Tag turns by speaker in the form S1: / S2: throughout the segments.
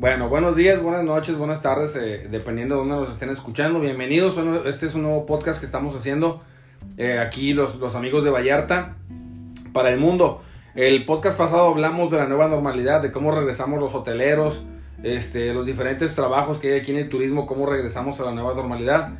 S1: Bueno, buenos días, buenas noches, buenas tardes, eh, dependiendo de dónde nos estén escuchando. Bienvenidos, este es un nuevo podcast que estamos haciendo eh, aquí los, los amigos de Vallarta para el mundo. El podcast pasado hablamos de la nueva normalidad, de cómo regresamos los hoteleros, este, los diferentes trabajos que hay aquí en el turismo, cómo regresamos a la nueva normalidad.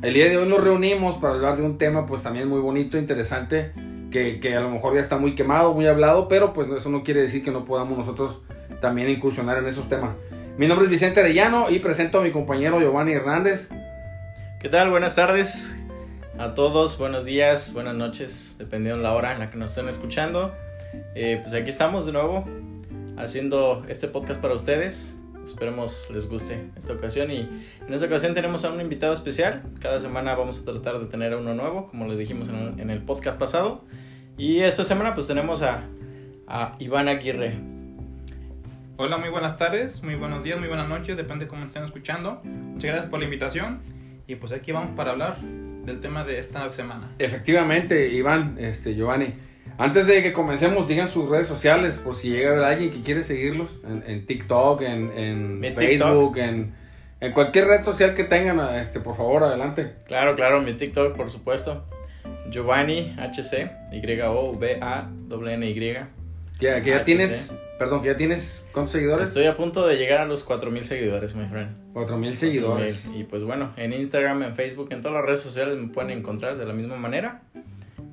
S1: El día de hoy nos reunimos para hablar de un tema pues también muy bonito, interesante, que, que a lo mejor ya está muy quemado, muy hablado, pero pues eso no quiere decir que no podamos nosotros también incursionar en esos temas. Mi nombre es Vicente Arellano y presento a mi compañero Giovanni Hernández.
S2: ¿Qué tal? Buenas tardes a todos, buenos días, buenas noches, dependiendo de la hora en la que nos estén escuchando. Eh, pues aquí estamos de nuevo haciendo este podcast para ustedes. Esperemos les guste esta ocasión y en esta ocasión tenemos a un invitado especial. Cada semana vamos a tratar de tener a uno nuevo, como les dijimos en el, podcast pasado. Y esta semana pues tenemos a, a Iván Aguirre.
S3: Hola, muy buenas tardes, muy buenos días, muy buenas noches, depende de cómo estén escuchando. Muchas gracias por la invitación y pues aquí vamos para hablar del tema de esta semana.
S1: Efectivamente, Iván, este, Giovanni. Antes de que comencemos, digan sus redes sociales por si llega a haber alguien que quiere seguirlos en, TikTok, en, Facebook, En, en, cualquier red social que tengan, este, por favor, adelante.
S2: Claro, claro, mi TikTok, por supuesto. Giovanni HC, Y-O-V-A-N-Y.
S1: Que, que ya tienes, perdón, que ya tienes, ¿cuántos seguidores?
S2: Estoy a punto de llegar a los 4000 seguidores, mi friend.
S1: 4000 seguidores.
S2: Y pues bueno, en Instagram, en Facebook, en todas las redes sociales me pueden encontrar de la misma manera.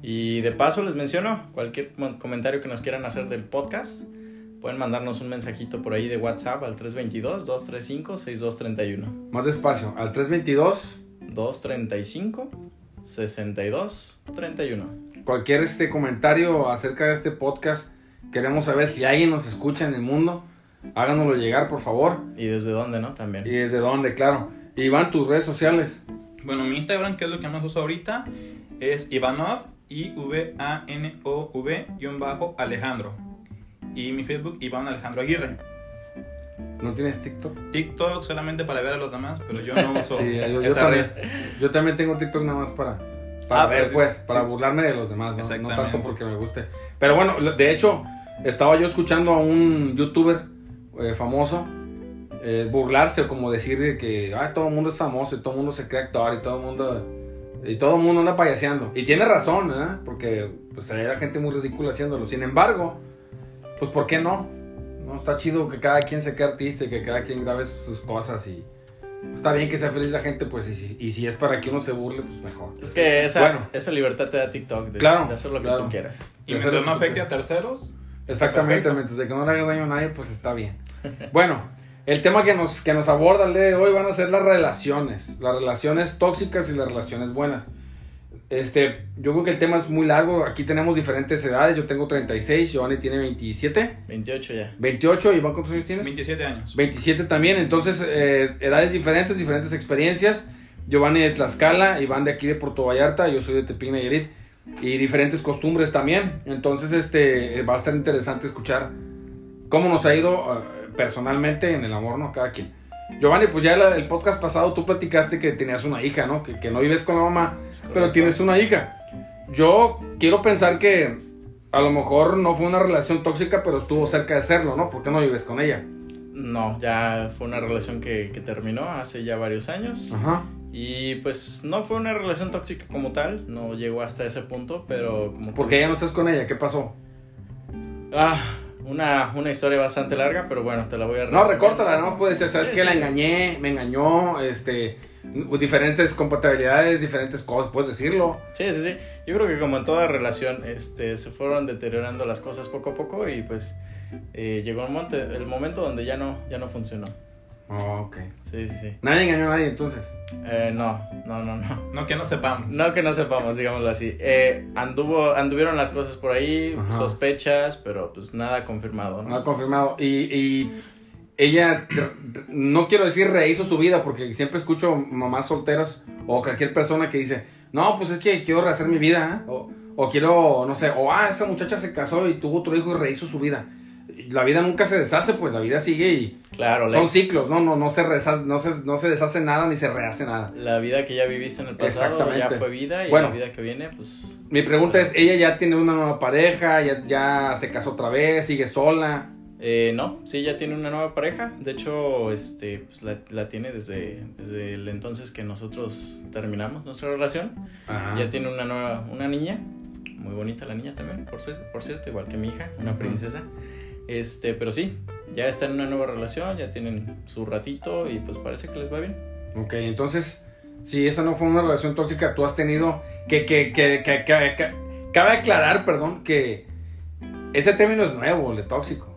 S2: Y de paso les menciono, cualquier comentario que nos quieran hacer del podcast, pueden mandarnos un mensajito por ahí de WhatsApp al 322-235-6231.
S1: Más despacio, al 322
S2: 235-6231.
S1: Cualquier este comentario acerca de este podcast, queremos saber si alguien nos escucha en el mundo, háganoslo llegar por favor.
S2: Y desde dónde, ¿no? También.
S1: Y desde dónde, claro. Iván, tus redes sociales.
S3: Bueno, mi Instagram, que es lo que más uso ahorita, es Ivanov I-V-A-N-O-V-Alejandro. Y mi Facebook, Iván Alejandro Aguirre.
S1: ¿No tienes TikTok?
S3: TikTok solamente para ver a los demás, pero yo no uso
S1: sí, yo, esa también, Yo también tengo TikTok nada más para, para ah, ver, pues, para burlarme de los demás, ¿no? no tanto porque me guste. Pero bueno, de hecho, estaba yo escuchando a un youtuber eh, famoso eh, burlarse o como decir que Ay, todo el mundo es famoso y todo el mundo se cree actor y todo el mundo y todo el mundo anda payaseando. Y tiene razón, ¿eh? Porque pues hay gente muy ridícula haciéndolo. Sin embargo, pues ¿por qué no? No está chido que cada quien se quede artista y que cada quien grabe sus cosas y está bien que sea feliz la gente, pues y, si es para que uno se burle, pues mejor.
S2: Es que esa, bueno, esa libertad te da TikTok de,
S1: claro,
S2: de hacer lo que tú quieras.
S3: Y mientras no afecte a terceros.
S1: Exactamente, mientras de que no le hagas daño a nadie, pues está bien. bueno, el tema que nos, que nos aborda el día de hoy van a ser las relaciones, las relaciones tóxicas y las relaciones buenas. Este, yo creo que el tema es muy largo. Aquí tenemos diferentes edades. Yo tengo 36, Giovanni tiene 27.
S2: 28 ya.
S1: 28, Iván, ¿cuántos años tienes?
S3: 27 años.
S1: 27 también. Entonces, eh, edades diferentes, diferentes experiencias. Giovanni de Tlaxcala, Iván de aquí de Puerto Vallarta, yo soy de Tepic Nayarit. Y diferentes costumbres también. Entonces, este, va a estar interesante escuchar cómo nos ha ido eh, personalmente en el amor, ¿no? Cada quien. Giovanni, pues ya el, podcast pasado tú platicaste que tenías una hija, ¿no? Que, que no vives con la mamá, pero tienes una hija. Yo quiero pensar que a lo mejor no fue una relación tóxica, pero estuvo cerca de serlo, ¿no? ¿Por qué no vives con ella?
S2: No, ya fue una relación que, que terminó hace ya varios años. Ajá. Y pues no fue una relación tóxica como tal, no llegó hasta ese punto, pero como...
S1: ¿Por qué ya no estás con ella? ¿Qué pasó?
S2: Ah, una, una historia bastante larga, pero bueno, te la voy a
S1: resumir. No, recórtala, no puede ser, sabes que la engañé, me engañó, este, diferentes compatibilidades, diferentes cosas, puedes decirlo.
S2: Sí, sí, sí. Yo creo que como en toda relación, este, se fueron deteriorando las cosas poco a poco y pues eh, llegó el momento, el momento donde ya no, ya no funcionó.
S1: Oh, ok.
S2: Sí, sí, sí.
S1: ¿Nadie engañó a nadie entonces?
S2: Eh, no, no, no, no.
S3: No que no sepamos.
S2: No que no sepamos, digámoslo así. Eh, anduvo, anduvieron las cosas por ahí, sospechas, pero pues nada confirmado.
S1: ¿no? Nada confirmado. Y, y ella, no quiero decir rehizo su vida, porque siempre escucho mamás solteras o cualquier persona que dice, no, pues es que quiero rehacer mi vida, ¿eh? o, o quiero, no sé, o ah, esa muchacha se casó y tuvo otro hijo y rehizo su vida la vida nunca se deshace, pues la vida sigue y
S2: claro,
S1: son ciclos, ¿no? No, no, se no, se, no se deshace nada ni se rehace nada.
S2: La vida que ya viviste en el pasado ya fue vida y la vida que viene, pues...
S1: Mi pregunta es, ¿ella ya tiene una nueva pareja? ¿Ya, ya se casó otra vez? ¿Sigue sola?
S2: Eh, no, sí, ya tiene una nueva pareja. De hecho, este, pues la, la tiene desde, desde el entonces que nosotros terminamos nuestra relación.
S1: Ajá.
S2: Ya tiene una nueva, una niña. Muy bonita la niña también, por, por cierto, igual que mi hija, una princesa. Este, pero sí, ya está en una nueva relación, ya tienen su ratito y pues parece que les va bien.
S1: Ok, entonces, si esa no fue una relación tóxica, tú has tenido que, que, que, que, que- que- cabe aclarar, perdón, que ese término es nuevo, el de tóxico.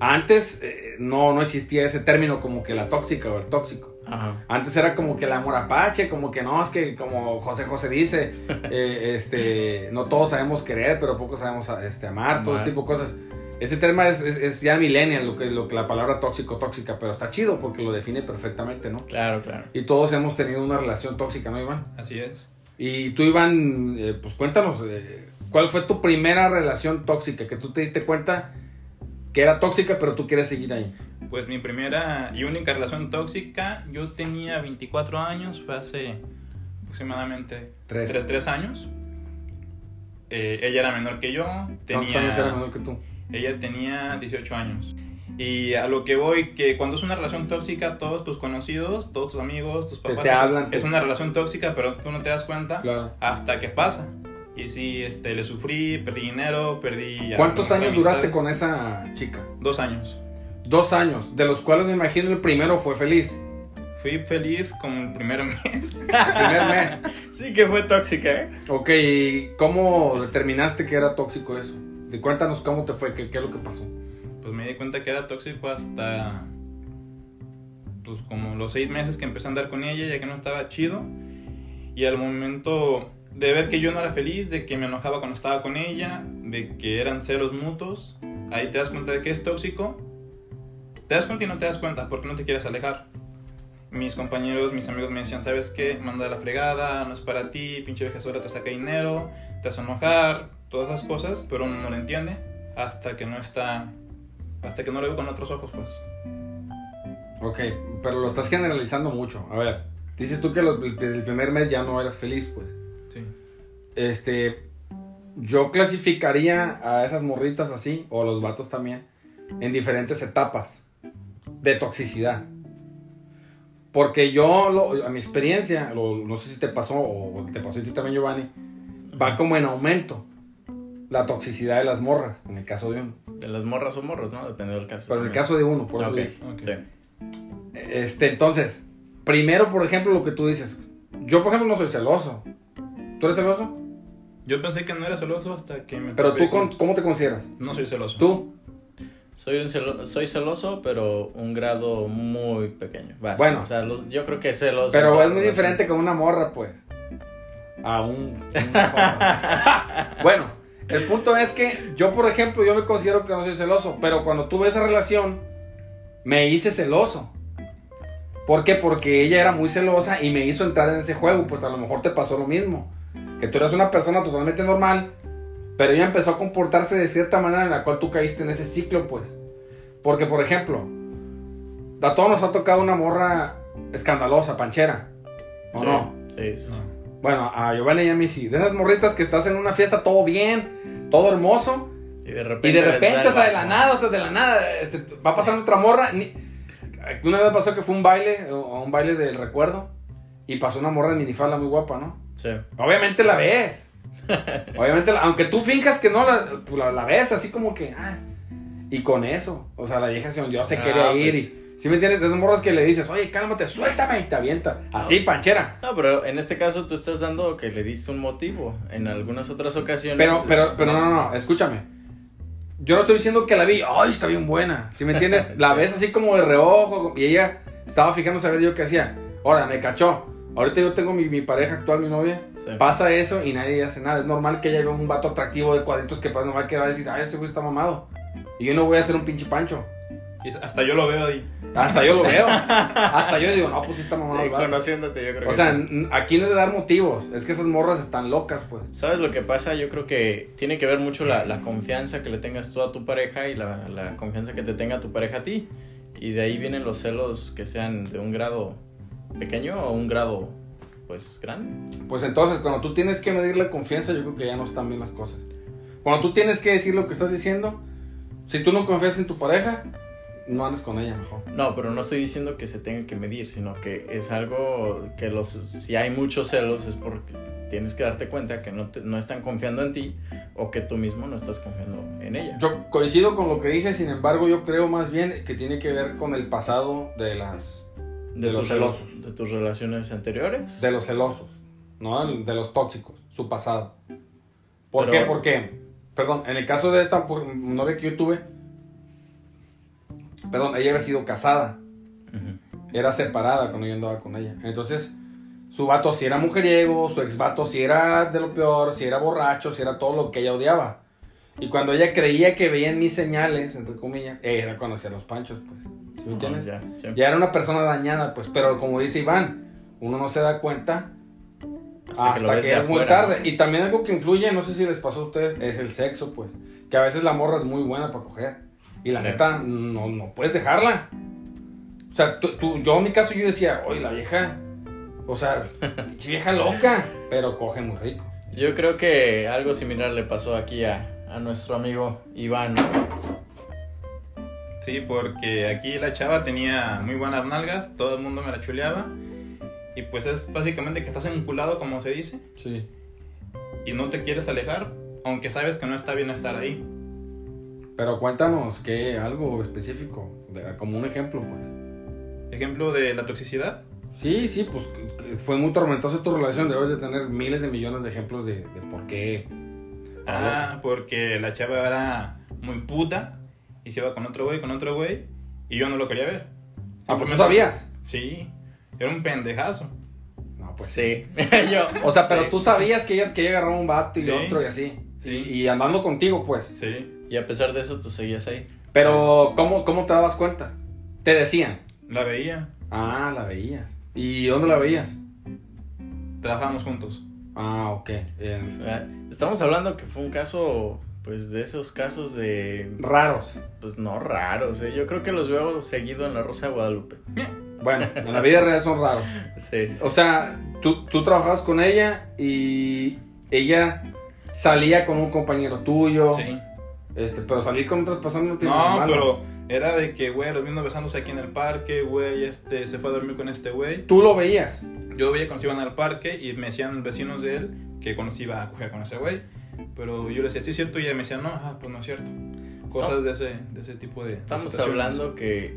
S1: Antes eh, no, no existía ese término como que la tóxica o el tóxico.
S2: Ajá.
S1: Antes era como que el amor apache, como que no, es que como José José dice, eh, este, no todos sabemos querer, pero pocos sabemos este, amar, todo ese tipo de cosas. Ese tema es, es, es ya millennial, lo que, lo que la palabra tóxico, tóxica, pero está chido porque lo define perfectamente, ¿no?
S2: Claro, claro.
S1: Y todos hemos tenido una relación tóxica, ¿no, Iván?
S3: Así es.
S1: Y tú, Iván, eh, pues cuéntanos, eh, ¿cuál fue tu primera relación tóxica? Que tú te diste cuenta que era tóxica, pero tú quieres seguir ahí.
S3: Pues mi primera y única relación tóxica, yo tenía 24 años, fue hace aproximadamente
S1: Tres.
S3: 3, años. Eh, ella era menor que yo,
S1: ¿Cuántos años era
S3: tenía,
S1: menor que tú?
S3: Ella tenía 18 años. Y a lo que voy, que cuando es una relación tóxica, todos tus conocidos, todos tus amigos, tus papás,
S1: te hablan,
S3: es una relación tóxica, pero tú no te das cuenta
S1: Claro.
S3: hasta que pasa. Y sí, este, le sufrí, perdí dinero, perdí...
S1: ¿Cuántos años duraste con esa chica?
S3: Dos años.
S1: Dos años, de los cuales me imagino el primero fue feliz.
S3: Fui feliz como el primer mes.
S1: El primer mes.
S2: Sí que fue tóxica, ¿eh?
S1: Ok, ¿y ¿cómo determinaste que era tóxico eso? Y cuéntanos cómo te fue, qué, qué es lo que pasó.
S3: Pues me di cuenta que era tóxico hasta... Pues como los seis meses que empecé a andar con ella, ya que no estaba chido. Y al momento de ver que yo no era feliz, de que me enojaba cuando estaba con ella, de que eran celos mutuos, ahí te das cuenta de que es tóxico. Te das cuenta y no te das cuenta porque no te quieres alejar. Mis compañeros, mis amigos me decían, ¿sabes qué? Manda la fregada, no es para ti, pinche vejezora te saca dinero, te hace enojar, todas esas cosas, pero uno no lo entiende hasta que no está, hasta que no lo ve con otros ojos, pues.
S1: Ok, pero lo estás generalizando mucho. A ver, dices tú que los- desde el primer mes ya no eras feliz, pues.
S3: Sí.
S1: Este, yo clasificaría a esas morritas así, o a los vatos también, en diferentes etapas de toxicidad. Porque yo, lo- a mi experiencia, lo- no sé si te pasó o te pasó a ti también, Giovanni, va como en aumento la toxicidad de las morras, en el caso de uno.
S2: De las morras o morros, ¿no? Depende del caso.
S1: Pero en el caso de uno, por eso
S2: Ok,
S1: dije.
S3: Ok.
S2: sí.
S1: Este, entonces, primero, por ejemplo, lo que tú dices. Yo, por ejemplo, no soy celoso. ¿Tú eres celoso?
S3: Yo pensé que no era celoso hasta que me...
S1: Pero tú, con- ¿cómo te consideras?
S3: No soy celoso.
S1: Tú.
S2: Soy, un celo- soy celoso, pero un grado muy pequeño. básico.
S1: Bueno.
S2: O sea, los- yo creo que celoso. en
S1: Pero es muy diferente con una morra, pues. A un... bueno, el punto es que yo, por ejemplo, yo me considero que no soy celoso. Pero cuando tuve esa relación, me hice celoso. ¿Por qué? Porque ella era muy celosa y me hizo entrar en ese juego. Pues a lo mejor te pasó lo mismo. Que tú eras una persona totalmente normal, pero ella empezó a comportarse de cierta manera en la cual tú caíste en ese ciclo, pues. Porque, por ejemplo, a todos nos ha tocado una morra escandalosa, panchera. ¿O
S2: Sí,
S1: no?
S2: Sí, sí.
S3: No.
S1: Bueno, a Giovanni y a mí sí. De esas morritas que estás en una fiesta todo bien, todo hermoso,
S2: Y de repente.
S1: y de repente, o sea, de la nada, o sea, de la nada, este, va a pasar otra morra. ni- Una vez pasó que fue un baile, o un baile del recuerdo, y pasó una morra de minifalda muy guapa, ¿no?
S2: Sí.
S1: Obviamente la ves. Obviamente, la- aunque tú finjas que no, la, pues, la, la ves así como que. ah, y con eso. O sea, la vieja se hundió, se
S2: Ah,
S1: quería ir.
S2: pues.
S1: Y, ¿Sí me entiendes? De esas morras que le dices, oye, cálmate, suéltame y te avienta. Así, panchera.
S2: No, pero en este caso tú estás dando que le diste un motivo. En algunas otras ocasiones.
S1: Pero, pero, pero no, no, no, escúchame. Yo no estoy diciendo que la vi, ay, está bien buena. ¿Sí me entiendes? La ves así como de reojo y ella estaba fijándose a ver yo qué hacía. Ahora, me cachó. Ahorita yo tengo mi, mi pareja actual, mi novia.
S2: Sí.
S1: Pasa eso y nadie hace nada. Es normal que ella vea un vato atractivo de cuadritos que pasa normal que va a decir, ay, ese güey está mamado. Y yo no voy a ser un pinche pancho.
S3: Y hasta yo lo veo ahí.
S1: Hasta yo lo veo. Hasta yo digo, no, pues sí está mamado
S2: Sí, conociéndote, yo creo
S1: O
S2: que
S1: sea,
S2: sí.
S1: aquí no es de dar motivos. Es que esas morras están locas, pues.
S2: ¿Sabes lo que pasa? Yo creo que tiene que ver mucho la, la confianza que le tengas tú a tu pareja y la, la confianza que te tenga tu pareja a ti. Y de ahí vienen los celos que sean de un grado pequeño o un grado, pues, grande.
S1: Pues entonces, cuando tú tienes que medir la confianza, yo creo que ya no están bien las cosas. Cuando tú tienes que decir lo que estás diciendo, Si tú no confías en tu pareja, no andes con ella mejor.
S2: No, pero no estoy diciendo que se tenga que medir, sino que es algo que los si hay muchos celos es porque tienes que darte cuenta que no, te- no están confiando en ti o que tú mismo no estás confiando en ella.
S1: Yo coincido con lo que dices, sin embargo, yo creo más bien que tiene que ver con el pasado de las de los
S2: tus,
S1: celosos.
S2: de tus relaciones anteriores.
S1: de los celosos, ¿no? De los tóxicos, su pasado. ¿Por
S2: Pero-
S1: qué? Porque, perdón, en el caso de esta novia que yo tuve, perdón, ella había sido casada, era separada cuando yo andaba con ella. Entonces, su vato si era mujeriego, su ex vato si era de lo peor, si era borracho, si era todo lo que ella odiaba. Y cuando ella creía que veía en mis señales, entre comillas, era cuando hacía los panchos, pues. ¿Sí me entiendes?
S2: Ah, ya,
S1: era una persona dañada, pues, pero como dice Iván, uno no se da cuenta hasta, que,
S2: de
S1: es muy tarde.
S2: ¿no?
S1: Y también algo que influye, no sé si les pasó a ustedes, es el sexo, pues. Que a veces la morra es muy buena para coger. Y la
S2: Sí.
S1: neta, no, no puedes dejarla. O sea, tú, tú- yo en mi caso yo decía, oye, la vieja, o sea, pinche vieja loca, pero coge muy rico.
S2: Yo creo que algo similar le pasó aquí a, a nuestro amigo Iván.
S3: Sí, porque aquí la chava tenía muy buenas nalgas, todo el mundo me la chuleaba. Y pues es básicamente que estás enculado, como se dice,
S1: Sí.
S3: y no te quieres alejar, aunque sabes que no está bien estar ahí.
S1: Pero cuéntanos, que algo específico, de- como un ejemplo, pues.
S3: Ejemplo de la toxicidad.
S1: Sí, sí, pues fue muy tormentosa tu relación. Debes de tener miles de millones de ejemplos de, de por qué.
S3: Ah, porque la chava era muy puta y se iba con otro güey, con otro güey, y yo no lo quería ver.
S1: Ah, pues
S3: Simplemente-
S1: sabías.
S3: Sí, era un pendejazo.
S1: No, pues.
S2: Sí. Yo,
S1: O sea, pero
S2: sí.
S1: tú sabías que ella, que ella agarró un vato y
S3: Sí.
S1: otro y así.
S3: Sí.
S1: Y, y andando contigo, pues.
S3: Sí,
S2: Y a pesar de eso, tú seguías ahí.
S1: Pero, ¿cómo, ¿cómo te dabas cuenta? Te decían.
S3: la veía,
S1: Ah, la veías. ¿Y dónde la veías?
S3: trabajábamos juntos.
S1: Ah, ok. En-
S2: O sea, estamos hablando que fue un caso, pues, de esos casos de,
S1: raros.
S2: pues, no raros, ¿eh? Yo creo que los veo seguido en la Rosa de Guadalupe.
S1: Bueno, en la vida real son raros.
S2: Sí, sí.
S1: O sea, tú, tú trabajabas con ella y ella salía con un compañero tuyo.
S3: Sí.
S1: Este, pero salir con otras personas no tiene
S3: No,
S1: nada malo.
S3: pero era de que, güey, los vimos besándose aquí en el parque, güey, este, se fue a dormir con este güey.
S1: Tú lo veías.
S3: Yo veía cuando se iban al parque y me decían vecinos de él que cuando se iba a coger con ese güey. Pero yo le decía, ¿sí es cierto? Y ella me decía, no, ah, pues no es cierto. Cosas de ese, de ese tipo de.
S2: Estamos hablando que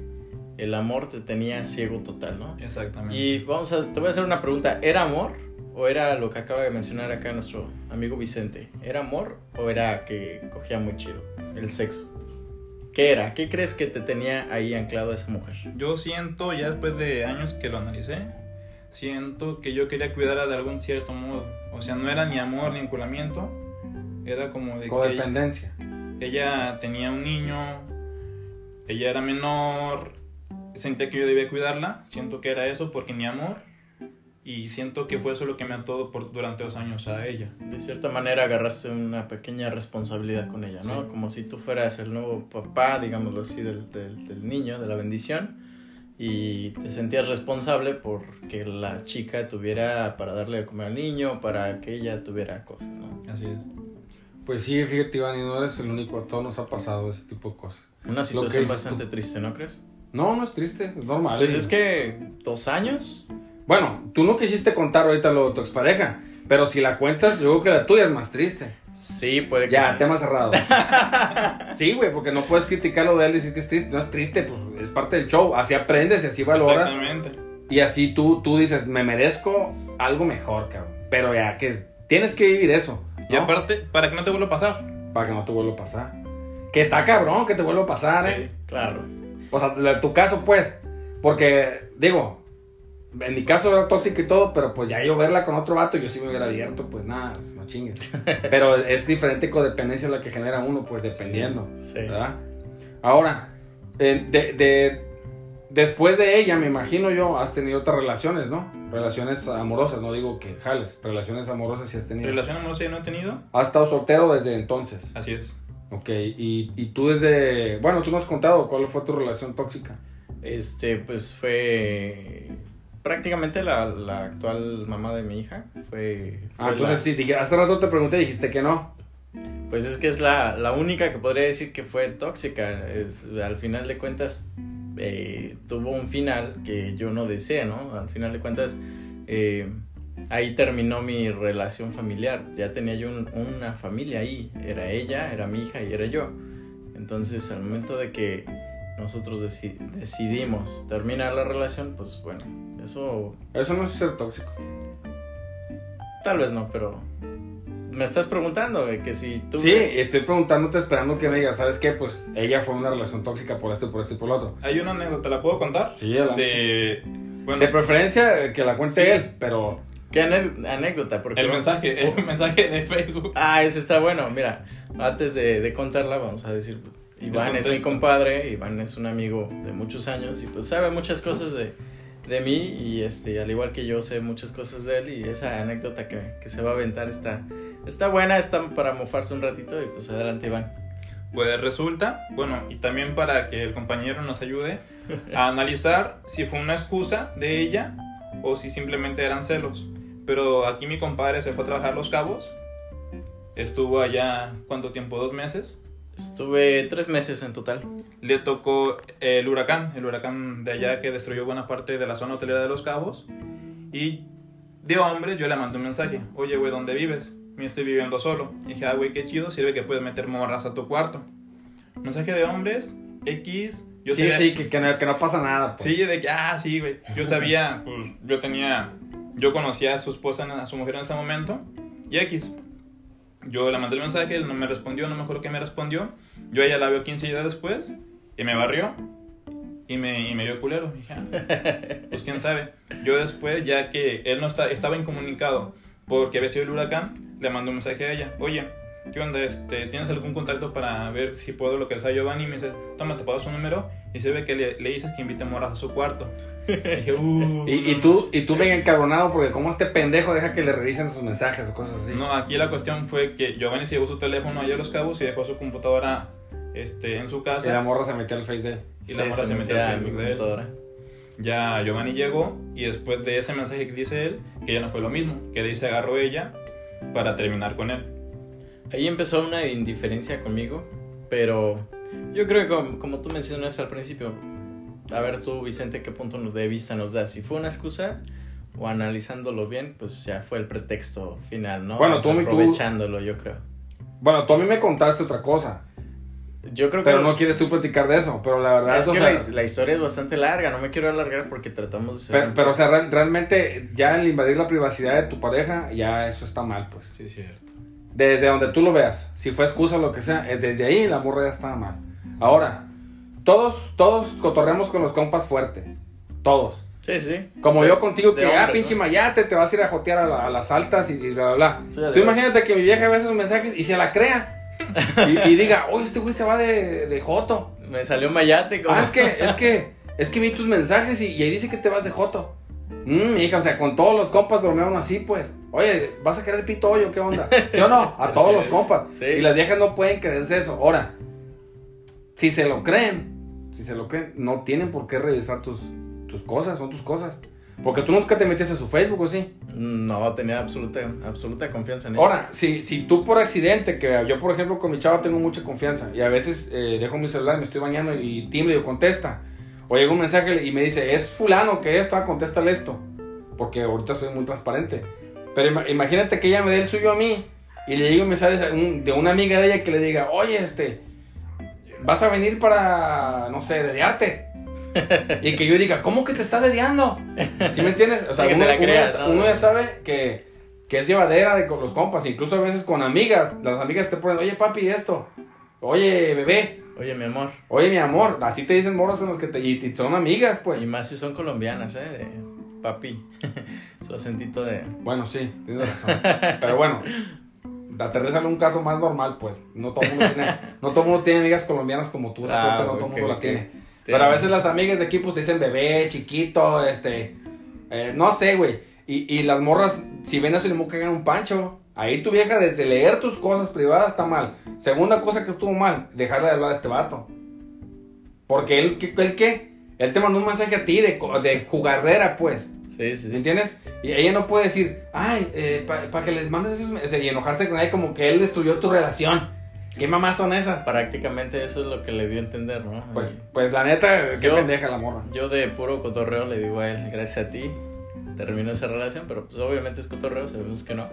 S2: el amor te tenía ciego total, ¿no?
S3: Exactamente.
S2: Y vamos a, te voy a hacer una pregunta. ¿Era amor o era lo que acaba de mencionar acá nuestro amigo Vicente? ¿Era amor o era que cogía muy chido el sexo? ¿Qué era? ¿Qué crees que te tenía ahí anclado a esa mujer?
S3: Yo siento, ya después de años que lo analicé, siento que yo quería cuidarla de algún cierto modo. O sea, no era ni amor ni enculamiento. Era como de que ella,
S1: Codependencia.
S3: ella tenía un niño, ella era menor, sentía que yo debía cuidarla. Siento que era eso porque ni amor. Y siento que fue eso lo que me ató por, durante dos años a ella.
S2: De cierta manera agarraste una pequeña responsabilidad con ella, ¿no?
S3: Sí.
S2: Como si tú fueras el nuevo papá, digámoslo así, del, del- del niño, de la bendición. Y te sentías responsable porque la chica tuviera para darle de comer al niño, para que ella tuviera cosas, ¿no?
S3: Así es.
S1: Pues sí, fíjate, Iván, y no eres el único. A todos nos ha pasado ese tipo de cosas.
S2: Una situación bastante
S1: tú.
S2: triste, ¿no crees?
S1: No, no es triste, es normal.
S2: Pues
S1: Y-
S2: es que dos años.
S1: Bueno, tú no quisiste contar ahorita lo de tu expareja, pero si la cuentas, yo creo que la tuya es más triste.
S2: Sí, puede que
S1: Ya,
S2: sí.
S1: tema cerrado. sí, güey, porque no puedes criticar lo de él y decir que es triste. No es triste, pues es parte del show. Así aprendes y así valoras.
S3: Exactamente.
S1: Y así tú, tú dices, me merezco algo mejor, cabrón. Pero ya que tienes que vivir eso.
S3: Y
S1: ¿no?
S3: aparte, para que no te vuelva a pasar.
S1: Para que no te vuelva a pasar. Que está cabrón que te vuelva a pasar, ¿eh?
S3: Sí.
S2: Claro.
S1: O sea, tu caso, pues. Porque, digo, en mi caso era tóxica y todo, pero pues ya yo verla con otro vato, yo sí me hubiera abierto, pues nada, no chingues. Pero es diferente codependencia la que genera uno, pues dependiendo.
S2: Sí.
S1: ¿Verdad? Ahora, eh, de, de- después de ella, me imagino yo, has tenido otras relaciones, ¿no? Relaciones amorosas, no digo que jales, relaciones amorosas sí has tenido.
S3: Relación amorosa ya no he tenido.
S1: Has estado soltero desde entonces.
S3: Así es.
S1: Ok, y, y tú desde. Bueno, tú no has contado cuál fue tu relación tóxica.
S2: Este, pues fue prácticamente la, la actual mamá de mi hija. Fue.
S1: Ah,
S2: fue
S1: entonces
S2: la-
S1: sí, dije, hace rato te pregunté y dijiste que no.
S2: pues es que es la, la única que podría decir que fue tóxica. Es, al final de cuentas, eh, tuvo un final que yo no deseé, ¿no? Al final de cuentas, eh, ahí terminó mi relación familiar. Ya tenía yo un- una familia ahí. Era ella, era mi hija y era yo. Entonces, al momento de que nosotros deci- decidimos terminar la relación, pues bueno, eso
S1: Eso no es ser tóxico.
S2: tal vez no, pero me estás preguntando de que si tú...
S1: Sí, estoy preguntándote esperando que me digas, ¿sabes qué? Pues ella fue una relación tóxica por esto, por esto y por lo otro.
S3: Hay una anécdota, ¿la puedo contar?
S1: Sí, adelante.
S3: De. Bueno,
S1: De preferencia eh, que la cuente
S3: Sí.
S1: él, pero
S2: ¿Qué anécdota? Porque
S3: el mensaje, el mensaje de Facebook.
S2: Ah, ese está bueno. Mira, antes de, de contarla, vamos a decir, Iván es mi compadre, Iván es un amigo de muchos años y pues sabe muchas cosas de, de mí y este, al igual que yo sé muchas cosas de él y esa anécdota que, que se va a aventar está, está buena, está para mofarse un ratito y pues adelante Iván.
S3: Pues resulta, bueno, y también para que el compañero nos ayude a analizar si fue una excusa de ella o si simplemente eran celos. Pero aquí mi compadre se fue a trabajar Los Cabos. Estuvo allá, ¿cuánto tiempo? ¿Dos meses?
S2: Estuve tres meses en total.
S3: Le tocó el huracán, el huracán de allá que destruyó buena parte de la zona hotelera de Los Cabos. Y de hombre yo le mandé un mensaje. Oye, güey, ¿dónde vives? Me estoy viviendo solo. Y dije, ah, güey, qué chido, sirve que puedes meter morras a tu cuarto. Mensaje de hombres, X. Yo
S1: sí,
S3: sabía-
S1: sí, que, que no, que no pasa nada. pues.
S3: Sí, de que, ah, sí, güey. Yo sabía, pues yo tenía, yo conocía a su esposa, a su mujer en ese momento, y X. Yo le mandé el mensaje, él no me respondió, no me acuerdo qué me respondió. Yo ella la veo 15 días después, y me barrió, y me, y me dio culero. Ah, pues quién sabe. Yo después, ya que él no está, estaba incomunicado porque había sido el huracán, le mandé un mensaje a ella, oye, ¿qué onda? Este, ¿Tienes algún contacto para ver si puedo localizar a Giovanni? Y me dice, toma, te paso su número. Y se ve que le, le dices que invite moras a su cuarto. Y dije, uh.
S1: Y, y tú, y tú bien encabronado porque como este pendejo deja que le revisen sus mensajes o cosas así.
S3: No, aquí la cuestión fue que Giovanni se llevó su teléfono allá a los cabos y dejó su computadora este, en su
S1: Y la
S3: casa.
S1: morra se metió al face de él.
S3: Y la morra se metió al Facebook de él. Ya Giovanni llegó y después de ese mensaje que dice él, que ya no fue lo mismo, que ahí se agarró ella para terminar con él.
S2: Ahí empezó una indiferencia conmigo, pero yo creo que como, como tú mencionaste al principio, a ver tú Vicente, qué punto de vista nos das, si fue una excusa o analizándolo bien, pues ya fue el pretexto final, ¿no?
S1: Bueno, tú- tú-
S2: aprovechándolo, yo creo.
S1: Bueno, tú a mí me contaste otra cosa,
S2: Yo creo
S1: pero
S2: que
S1: no quieres tú platicar de eso, pero la verdad
S2: es que
S1: sea,
S2: la, la historia es bastante larga, no me quiero alargar porque tratamos de ser
S1: pero, pero, o sea, real- realmente ya el invadir la privacidad de tu pareja, ya eso está mal, pues.
S3: Sí, cierto.
S1: Desde donde tú lo veas, si fue excusa o lo que sea, eh, desde ahí la morra ya estaba mal. Ahora, todos, todos cotorreamos con los compas fuerte. Todos.
S2: Sí, sí.
S1: Como
S2: De-
S1: yo contigo, que, ah,
S2: hombres,
S1: pinche
S2: ¿no?
S1: mayate, te vas a ir a jotear a, la- a las altas y, y bla, bla, bla.
S2: Sí,
S1: Tú imagínate que mi vieja ve esos mensajes y se la crea. y, y diga, oye, este güey se va de, de joto.
S2: Me salió mayate como...
S1: Ah, es que, es que, es que vi tus mensajes y, y ahí dice que te vas de joto. Mm, mi hija, o sea, con todos los compas bromearon así, pues. Oye, ¿vas a querer pito hoyo? ¿Qué onda? ¿Sí o no? A todos los compas.
S2: sí.
S1: Y las viejas no pueden creerse eso. Ahora, si se lo creen, si se lo creen, no tienen por qué revisar tus, tus cosas, son tus cosas. Porque tú nunca te metes a su Facebook, ¿o sí?
S2: No, tenía absoluta, absoluta confianza en ella.
S1: Ahora, si, si tú por accidente, que yo por ejemplo con mi chava tengo mucha confianza y a veces eh, dejo mi celular, me estoy bañando y timbre y contesta. O llega un mensaje y me dice, es fulano que esto, ah, contéstale esto. Porque ahorita soy muy transparente. Pero ima- imagínate que ella me dé el suyo a mí y le llegue un mensaje un- de una amiga de ella que le diga, oye, este, vas a venir para, no sé, dedearte. y que yo diga, ¿cómo que te está dedeando? ¿Sí me entiendes? O sea, uno,
S2: la
S1: uno
S2: creas,
S1: ya,
S2: ¿no?
S1: uno ya sabe que, que es llevadera de con los compas, incluso a veces con amigas. Las amigas te ponen, oye papi, esto. Oye, bebé.
S2: Oye, mi amor.
S1: Oye, mi amor. Así te dicen morros con los que te. Y, y son amigas, pues.
S2: Y más si son colombianas, ¿eh? De papi. Su acentito de...
S1: Bueno, sí, tienes razón. Pero bueno, aterrizan un caso más normal, pues. No todo el mundo tiene, no todo mundo tiene amigas colombianas como tú,
S2: Ah,
S1: suerte no todo el mundo la tiene. Pero a veces las amigas de equipos te dicen bebé, chiquito, este. eh, no sé, güey. Y, y las morras, si ven eso y le cagan un pancho. Ahí tu vieja, desde leer tus cosas privadas, está mal. Segunda cosa que estuvo mal, dejarle de hablar a este vato. Porque él. Él, qué? Él te mandó un mensaje a ti de, de jugarrera, pues.
S2: Sí, sí,
S1: ¿Me
S2: sí.
S1: entiendes? Y ella no puede decir, ay, para que les mandes esos mensajes y enojarse con él como que él destruyó tu relación. ¿Qué mamás son esas?
S2: Prácticamente eso es lo que le dio a entender, ¿no?
S1: Pues, pues la neta, qué
S2: Yo-
S1: pendeja la morra.
S2: Yo de puro cotorreo le digo a él, gracias a ti, terminó esa relación, pero pues obviamente es cotorreo, sabemos que no.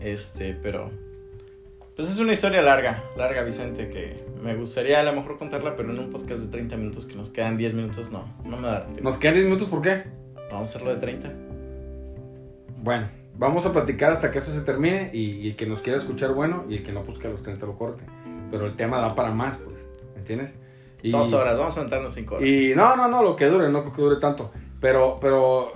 S2: Este, pero... Pues es una historia larga, larga Vicente, que me gustaría a lo mejor contarla, pero en un podcast de 30 minutos que nos quedan 10 minutos, no, no me da tiempo.
S1: Nos quedan 10 minutos, ¿por qué?
S2: Vamos a hacerlo de 30.
S1: Bueno, vamos a platicar hasta que eso se termine y, y el que nos quiera escuchar, bueno, y el que no, pues que a los 30 lo corte. Pero el tema da para más, pues, ¿me entiendes? Y,
S2: Dos horas, vamos a aventarnos 5 horas.
S1: Y no, no, no, lo que dure, no que dure tanto. Pero, pero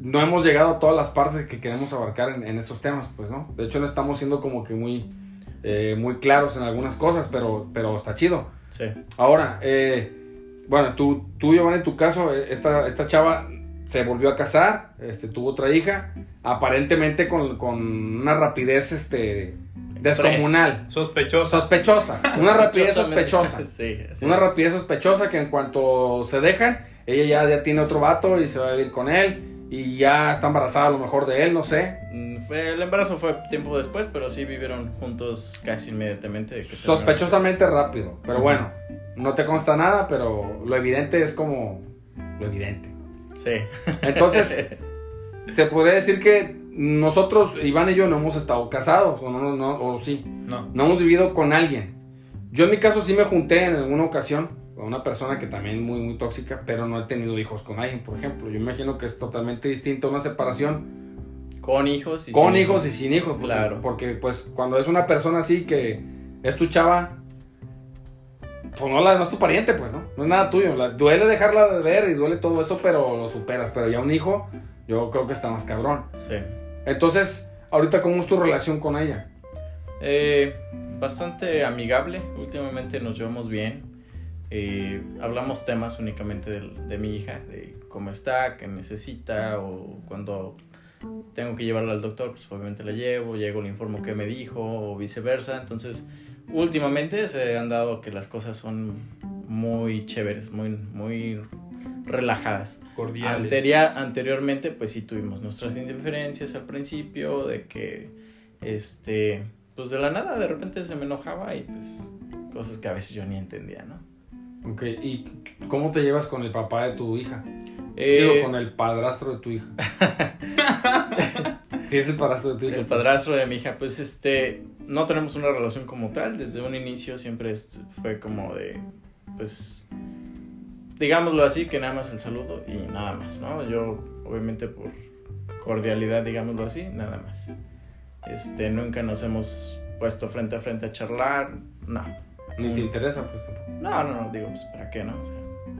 S1: no hemos llegado a todas las partes que queremos abarcar en, en estos temas, pues, ¿no? De hecho, no estamos siendo como que muy, eh, muy claros en algunas cosas, pero, pero está chido.
S2: Sí.
S1: Ahora, eh, bueno, tú, tú, Giovanni, en tu caso, eh, esta, esta chava se volvió a casar, este, tuvo otra hija, aparentemente con, con una rapidez este, descomunal,
S3: Sospechoso.
S1: sospechosa, una rapidez sospechosa.
S2: sí, sí.
S1: Una rapidez sospechosa que en cuanto se dejan, ella ya, ya tiene otro vato y se va a vivir con él y ya está embarazada a lo mejor de él, no sé.
S2: Mm, Fue, el embarazo fue tiempo después, pero sí vivieron juntos casi inmediatamente. de que terminaron
S1: Sospechosamente rápido, pero bueno, no te consta nada, pero lo evidente es como lo evidente.
S2: Sí.
S1: Entonces, se podría decir que nosotros, Iván y yo, no hemos estado casados, o, no, no, o sí,
S3: No.
S1: no hemos vivido con alguien. Yo en mi caso sí me junté en alguna ocasión con una persona que también muy, muy tóxica, pero no he tenido hijos con alguien, por ejemplo. Yo imagino que es totalmente distinto una separación
S2: Con hijos y
S1: con
S2: sin
S1: hijos y sin hijos. Porque,
S2: Claro.
S1: Porque pues cuando es una persona así que es tu chava, pues no, la, no es tu pariente, pues, ¿no? No es nada tuyo. La- duele dejarla de ver y duele todo eso, pero lo superas. Pero ya un hijo, yo creo que está más cabrón.
S2: Sí.
S1: Entonces, ahorita, ¿cómo es tu relación con ella?
S2: Eh, bastante amigable. Últimamente nos llevamos bien. Eh, hablamos temas únicamente del- de, mi hija, de cómo está, qué necesita o cuando tengo que llevarla al doctor, pues obviamente la llevo, llego, le informo qué me dijo o viceversa. Entonces, últimamente se han dado que las cosas son muy chéveres, muy, muy relajadas.
S3: Cordiales.
S2: Anteria- anteriormente, pues sí tuvimos nuestras indiferencias al principio, de que, este, pues de la nada de repente se me enojaba y pues cosas que a veces yo ni entendía, ¿no?
S1: Ok, ¿y cómo te llevas con el papá de tu hija?
S2: Eh,
S1: Digo, con el padrastro de tu hija. sí, es el padrastro de tu hija.
S2: el padrastro de mi hija, pues este, no tenemos una relación como tal, desde un inicio siempre fue como de, pues, digámoslo así, que nada más el saludo y nada más, ¿no? Yo, obviamente por cordialidad, digámoslo así, nada más. Este, nunca nos hemos puesto frente a frente a charlar, no.
S1: Ni te interesa, pues. tampoco.
S2: No, no, no, digo, pues, ¿para qué, no? O sea,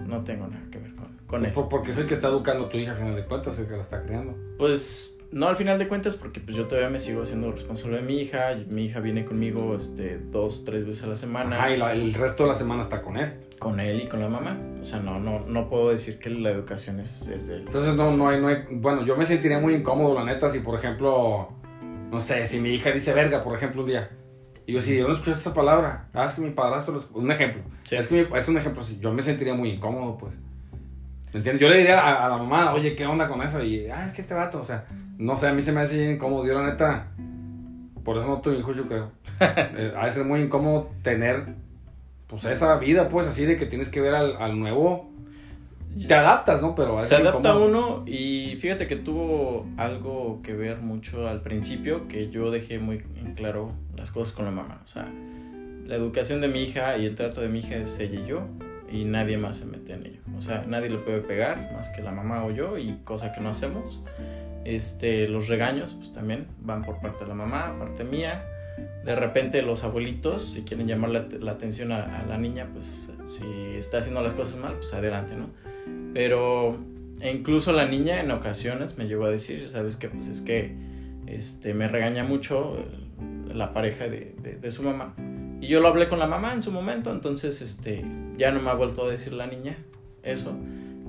S2: no tengo nada que ver con, con él.
S1: Por- Porque es el que está educando a tu hija, al final de cuentas, el que la está criando.
S2: Pues no al final de cuentas porque pues yo todavía me sigo siendo responsable de mi hija. Mi hija viene conmigo este dos, tres veces a la semana.
S1: Ajá, y la- el resto de la semana está con él.
S2: Con él y con la mamá. O sea, no, no, no puedo decir que la educación es, es de él.
S1: Entonces no, no hay, no hay, bueno, yo me sentiría muy incómodo, la neta, si por ejemplo, no sé, si mi hija dice verga, por ejemplo, un día, y yo si yo no escuché esta palabra, ah, es que mi padrastro, lo escu- un ejemplo,
S2: Sí.
S1: es que mi- es un ejemplo, sí, yo me sentiría muy incómodo, pues, ¿me entiendes? Yo le diría a, a la mamá, oye, ¿qué onda con eso? Y, ah, es que este vato, o sea, no sé, a mí se me hace incómodo, yo la neta, por eso no tuve hijos, yo creo, ha de ser muy incómodo tener, pues, esa vida, pues, así de que tienes que ver al, al nuevo, te adaptas, ¿no? Pero
S2: Se adapta
S1: incómodo.
S2: uno y fíjate que tuvo algo que ver mucho al principio que yo dejé muy en claro las cosas con la mamá. O sea, la educación de mi hija y el trato de mi hija es ella y yo y nadie más se mete en ello. O sea, nadie le puede pegar más que la mamá o yo y cosa que no hacemos. Este, los regaños pues también van por parte de la mamá, parte mía. De repente los abuelitos, si quieren llamar la, atención a, la niña, pues si está haciendo las cosas mal, pues adelante, ¿no? Pero e incluso la niña en ocasiones me llegó a decir, sabes que pues es que este me regaña mucho la pareja de, de- de su mamá. Y yo lo hablé con la mamá en su momento, entonces este ya no me ha vuelto a decir la niña eso.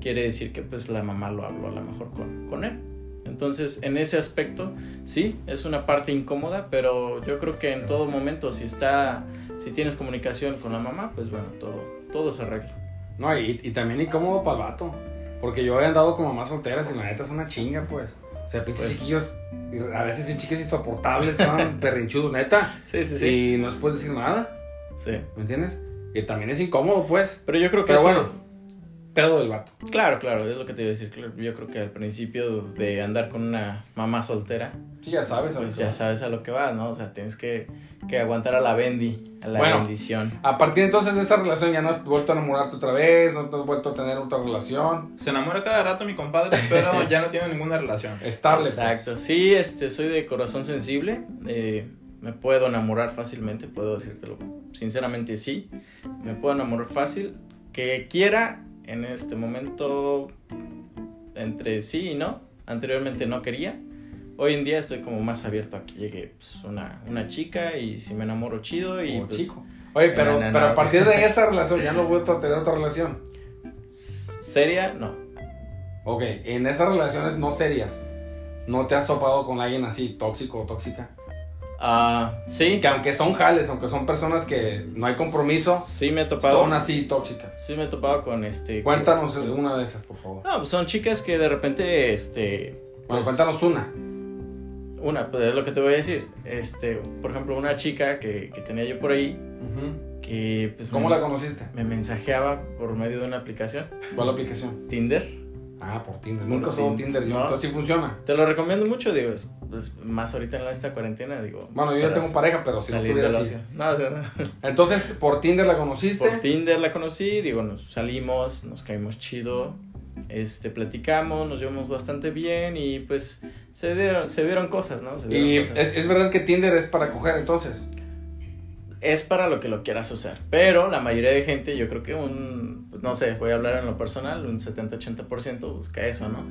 S2: Quiere decir que pues la mamá lo habló a lo mejor con, con él. Entonces, en ese aspecto, sí, es una parte incómoda, pero yo creo que en todo momento, si está, si tienes comunicación con la mamá, pues bueno, todo, todo se arregla.
S1: No, y, y también incómodo para el vato. Porque yo he andado con mamás solteras y la neta es una chinga, pues. O sea, pinches
S2: Pues-
S1: chiquillos, a veces bien chiquillos insoportables, estaban perrinchudos, neta.
S2: Sí, sí, sí.
S1: Y no les puedes decir nada.
S2: Sí.
S1: ¿Me entiendes? Y también es incómodo, pues.
S2: Pero yo creo que
S1: Pero
S2: eso-
S1: bueno, pedo del vato.
S2: Claro, claro, es lo que te iba a decir. claro, Yo creo que al principio de andar con una mamá soltera,
S1: Sí, ya sabes.
S2: pues
S1: ¿sabes?
S2: ya sabes a lo que vas, ¿no? O sea, tienes que, que aguantar a la bendi, a la
S1: Bueno.
S2: bendición.
S1: A partir entonces de esa relación ya no has vuelto a enamorarte otra vez, no te has vuelto a tener otra relación
S3: Se enamora cada rato mi compadre, pero ya no tiene ninguna relación.
S1: estable. pues.
S2: Exacto. Sí, este, soy de corazón sensible. eh, me puedo enamorar fácilmente, puedo decírtelo. Sinceramente sí. Me puedo enamorar fácil. Que quiera en este momento entre sí y no. Anteriormente no quería. Hoy en día estoy como más abierto a que llegue pues, una, una chica y si me enamoro chido y pues,
S1: chico. Oye, pero, pero a partir de esa relación ya no he vuelto a tener otra relación.
S2: seria, no.
S1: Ok, en esas relaciones no serias, ¿no te has topado con alguien así tóxico o tóxica?
S2: Ah, sí.
S1: Que aunque son jales, aunque son personas que no hay compromiso,
S2: Sí me he topado.
S1: son así tóxicas.
S2: Sí me he topado con este.
S1: Cuéntanos
S2: con-
S1: una de esas, por favor.
S2: No, pues son chicas que de repente, este...
S1: Bueno,
S2: pues,
S1: cuéntanos una.
S2: Una, pues es lo que te voy a decir. Este, por ejemplo, una chica que, que tenía yo por ahí, que pues
S1: ¿Cómo
S2: me,
S1: la conociste?
S2: me mensajeaba por medio de una aplicación,
S1: ¿Cuál aplicación?
S2: Tinder.
S1: Ah, por Tinder. Nunca usado
S2: Tinder.
S1: Tinder yo,
S2: No.
S1: entonces sí funciona.
S2: Te lo recomiendo mucho, digo, es- pues, más ahorita en esta cuarentena, digo.
S1: Bueno, yo ya tengo pareja, pero si no tuviera así.
S2: No, o sea, no.
S1: Entonces, por Tinder la conociste.
S2: Por Tinder la conocí, digo, nos salimos, nos caímos chido, este, platicamos, nos llevamos bastante bien y pues se dieron, se dieron cosas, ¿no? Se dieron
S1: Y
S2: cosas.
S1: es, es verdad que Tinder es para coger, entonces.
S2: Es para lo que lo quieras usar. Pero la mayoría de gente, yo creo que un, pues no sé, voy a hablar en lo personal, un 70-80% busca eso, ¿no?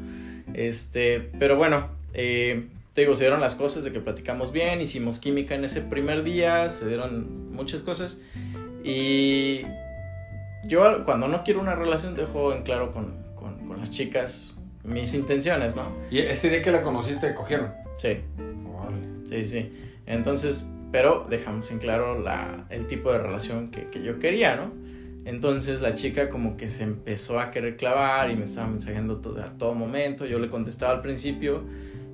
S2: Este, pero bueno, eh, te digo, se dieron las cosas de que platicamos bien, hicimos química en ese primer día, se dieron muchas cosas. Y yo cuando no quiero una relación dejo en claro con, con, con las chicas mis intenciones, ¿no?
S1: Y ese día que la conociste, cogieron.
S2: Sí. Sí, sí. Entonces, pero dejamos en claro la, el tipo de relación que, que yo quería, ¿no? Entonces la chica como que se empezó a querer clavar y me estaba mensajeando to- a todo momento. Yo le contestaba al principio,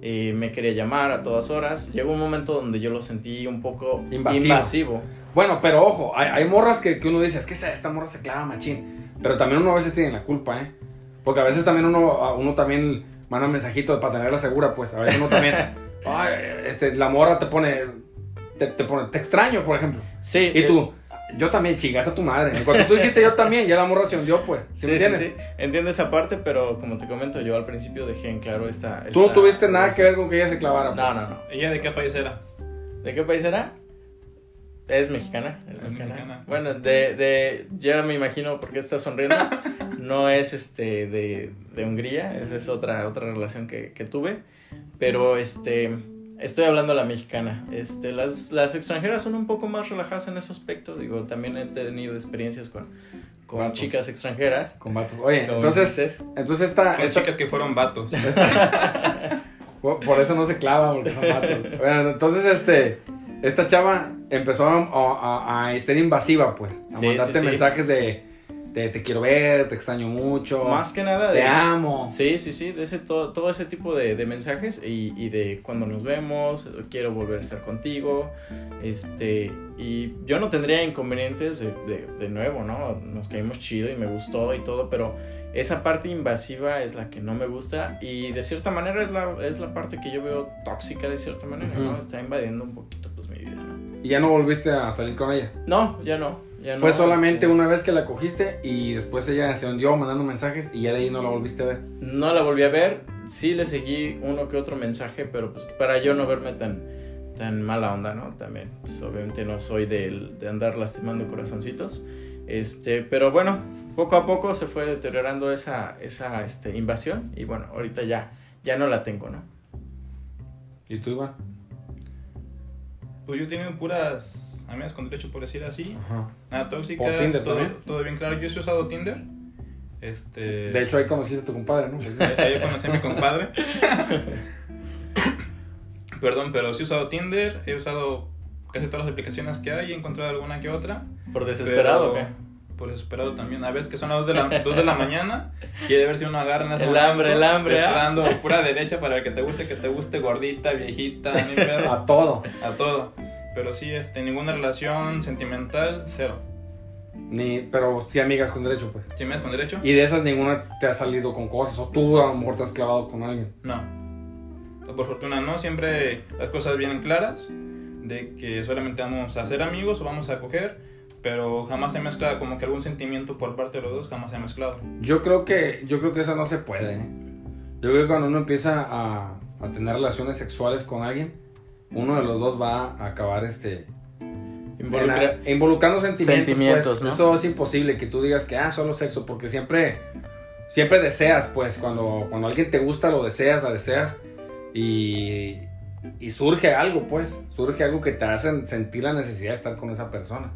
S2: eh, me quería llamar a todas horas. Llegó un momento donde yo lo sentí un poco
S1: Invasivo.
S2: invasivo.
S1: Bueno, pero ojo, hay, hay morras que, que uno dice, es que esta, esta morra se clava machín. Pero también uno a veces tiene la culpa, ¿eh? Porque a veces también uno, uno también manda un mensajito para tenerla segura, pues. A veces uno también, ay, este, la morra te pone, te, te pone, te extraño, por ejemplo.
S2: Sí.
S1: Y
S2: eh,
S1: tú, yo también, chingaste a tu madre. En cuanto tú dijiste yo también, ya la morra se hundió, pues. ¿Sí,
S2: Sí,
S1: me
S2: sí,
S1: entiendes?
S2: sí. Entiendo esa parte, pero como te comento, yo al principio dejé en claro esta...
S1: Tú no
S2: esta
S1: tuviste nada que ver con que ella se clavara.
S2: No,
S1: pues.
S2: no, no.
S3: ¿Ella de qué país era?
S2: ¿De qué país era? Es mexicana. Es
S3: Es
S2: mexicana.
S3: mexicana.
S2: Bueno, de, de. Ya me imagino por qué está sonriendo. No es este de, de Hungría. Esa es otra, otra relación que, que tuve. Pero este. Estoy hablando de la mexicana. Este, las, las extranjeras son un poco más relajadas en ese aspecto. Digo, también he tenido experiencias con, con
S1: Vatos.
S2: chicas extranjeras.
S1: Con vatos. Oye, entonces,
S2: dices.
S1: entonces esta,
S3: Con
S1: esta-
S3: chicas que fueron vatos.
S1: Por, por eso no se clava, porque son vatos. Bueno, entonces, este, esta chava empezó a, a- a ser invasiva, pues. A
S2: Sí,
S1: mandarte
S2: sí, sí.
S1: mensajes de, te quiero ver, te extraño mucho,
S2: Más que nada
S1: te
S2: de.
S1: amo.
S2: Sí, sí, sí, de ese, todo, todo ese tipo de, de mensajes y, y de cuando nos vemos, quiero volver a estar contigo, este, y yo no tendría inconvenientes de, de, de nuevo, ¿no? Nos caímos chido y me gustó y todo, pero esa parte invasiva es la que no me gusta y de cierta manera es la, es la parte que yo veo tóxica de cierta manera, ¿no? Está invadiendo un poquito pues mi vida, ¿no?
S1: Y ya no volviste a salir con ella.
S2: No, ya no, no.
S1: Fue solamente
S2: este,
S1: una vez que la cogiste y después ella se hundió mandando mensajes y ya de ahí no la volviste a ver.
S2: No la volví a ver, sí le seguí uno que otro mensaje, pero pues para yo no verme tan, tan mala onda, ¿no? También, pues obviamente no soy del- de, andar lastimando corazoncitos. Este, pero bueno, poco a poco se fue deteriorando esa, esa este, invasión y bueno, ahorita ya, ya no la tengo, ¿no?
S1: ¿Y tú, Iván?
S3: Pues yo he tenido puras amigas con derecho, por decir así.
S1: Ajá.
S3: Nada tóxicas,
S1: ¿Por Tinder
S3: todo,
S1: también?
S3: todo bien claro. Yo sí he usado Tinder. Este,
S1: De hecho, ahí conociste a tu compadre, ¿no?
S3: ahí conocí a mi compadre. Perdón, pero sí he usado Tinder. He usado casi todas las aplicaciones que hay. He encontrado alguna que otra.
S2: Por desesperado, ¿o
S3: pero-
S2: qué?
S3: Por desesperado también. A veces que son las 2 de la, 2 de la mañana. Quiere ver si uno agarra en ese
S2: El
S3: momento,
S2: hambre, el hambre,
S3: te Está
S2: ¿ah?
S3: dando pura derecha para el que te guste, que te guste gordita, viejita, ni pedo,
S1: A todo.
S3: a todo. Pero sí, este, ninguna relación sentimental, cero.
S1: Ni, pero sí amigas con derecho, pues.
S3: ¿Sí me das con derecho?
S1: Y de esas ninguna te ha salido con cosas, o tú a lo mejor te has clavado con alguien.
S3: No. Por fortuna no, siempre las cosas vienen claras, de que solamente vamos a ser amigos o vamos a coger, pero jamás se mezcla como que algún sentimiento por parte de los dos, jamás se ha mezclado.
S1: Yo creo que, yo creo que eso no se puede. ¿eh? Yo creo que cuando uno empieza a, a tener relaciones sexuales con alguien, uno de los dos va a acabar este
S2: Involucra-
S1: involucrando sentimientos.
S2: Sentimientos,
S1: pues.
S2: ¿no?
S1: Eso es imposible que tú digas que ah, solo sexo, porque siempre siempre deseas, pues, cuando, cuando alguien te gusta, lo deseas, la deseas y, y surge algo, pues, surge algo que te hace sentir la necesidad de estar con esa persona,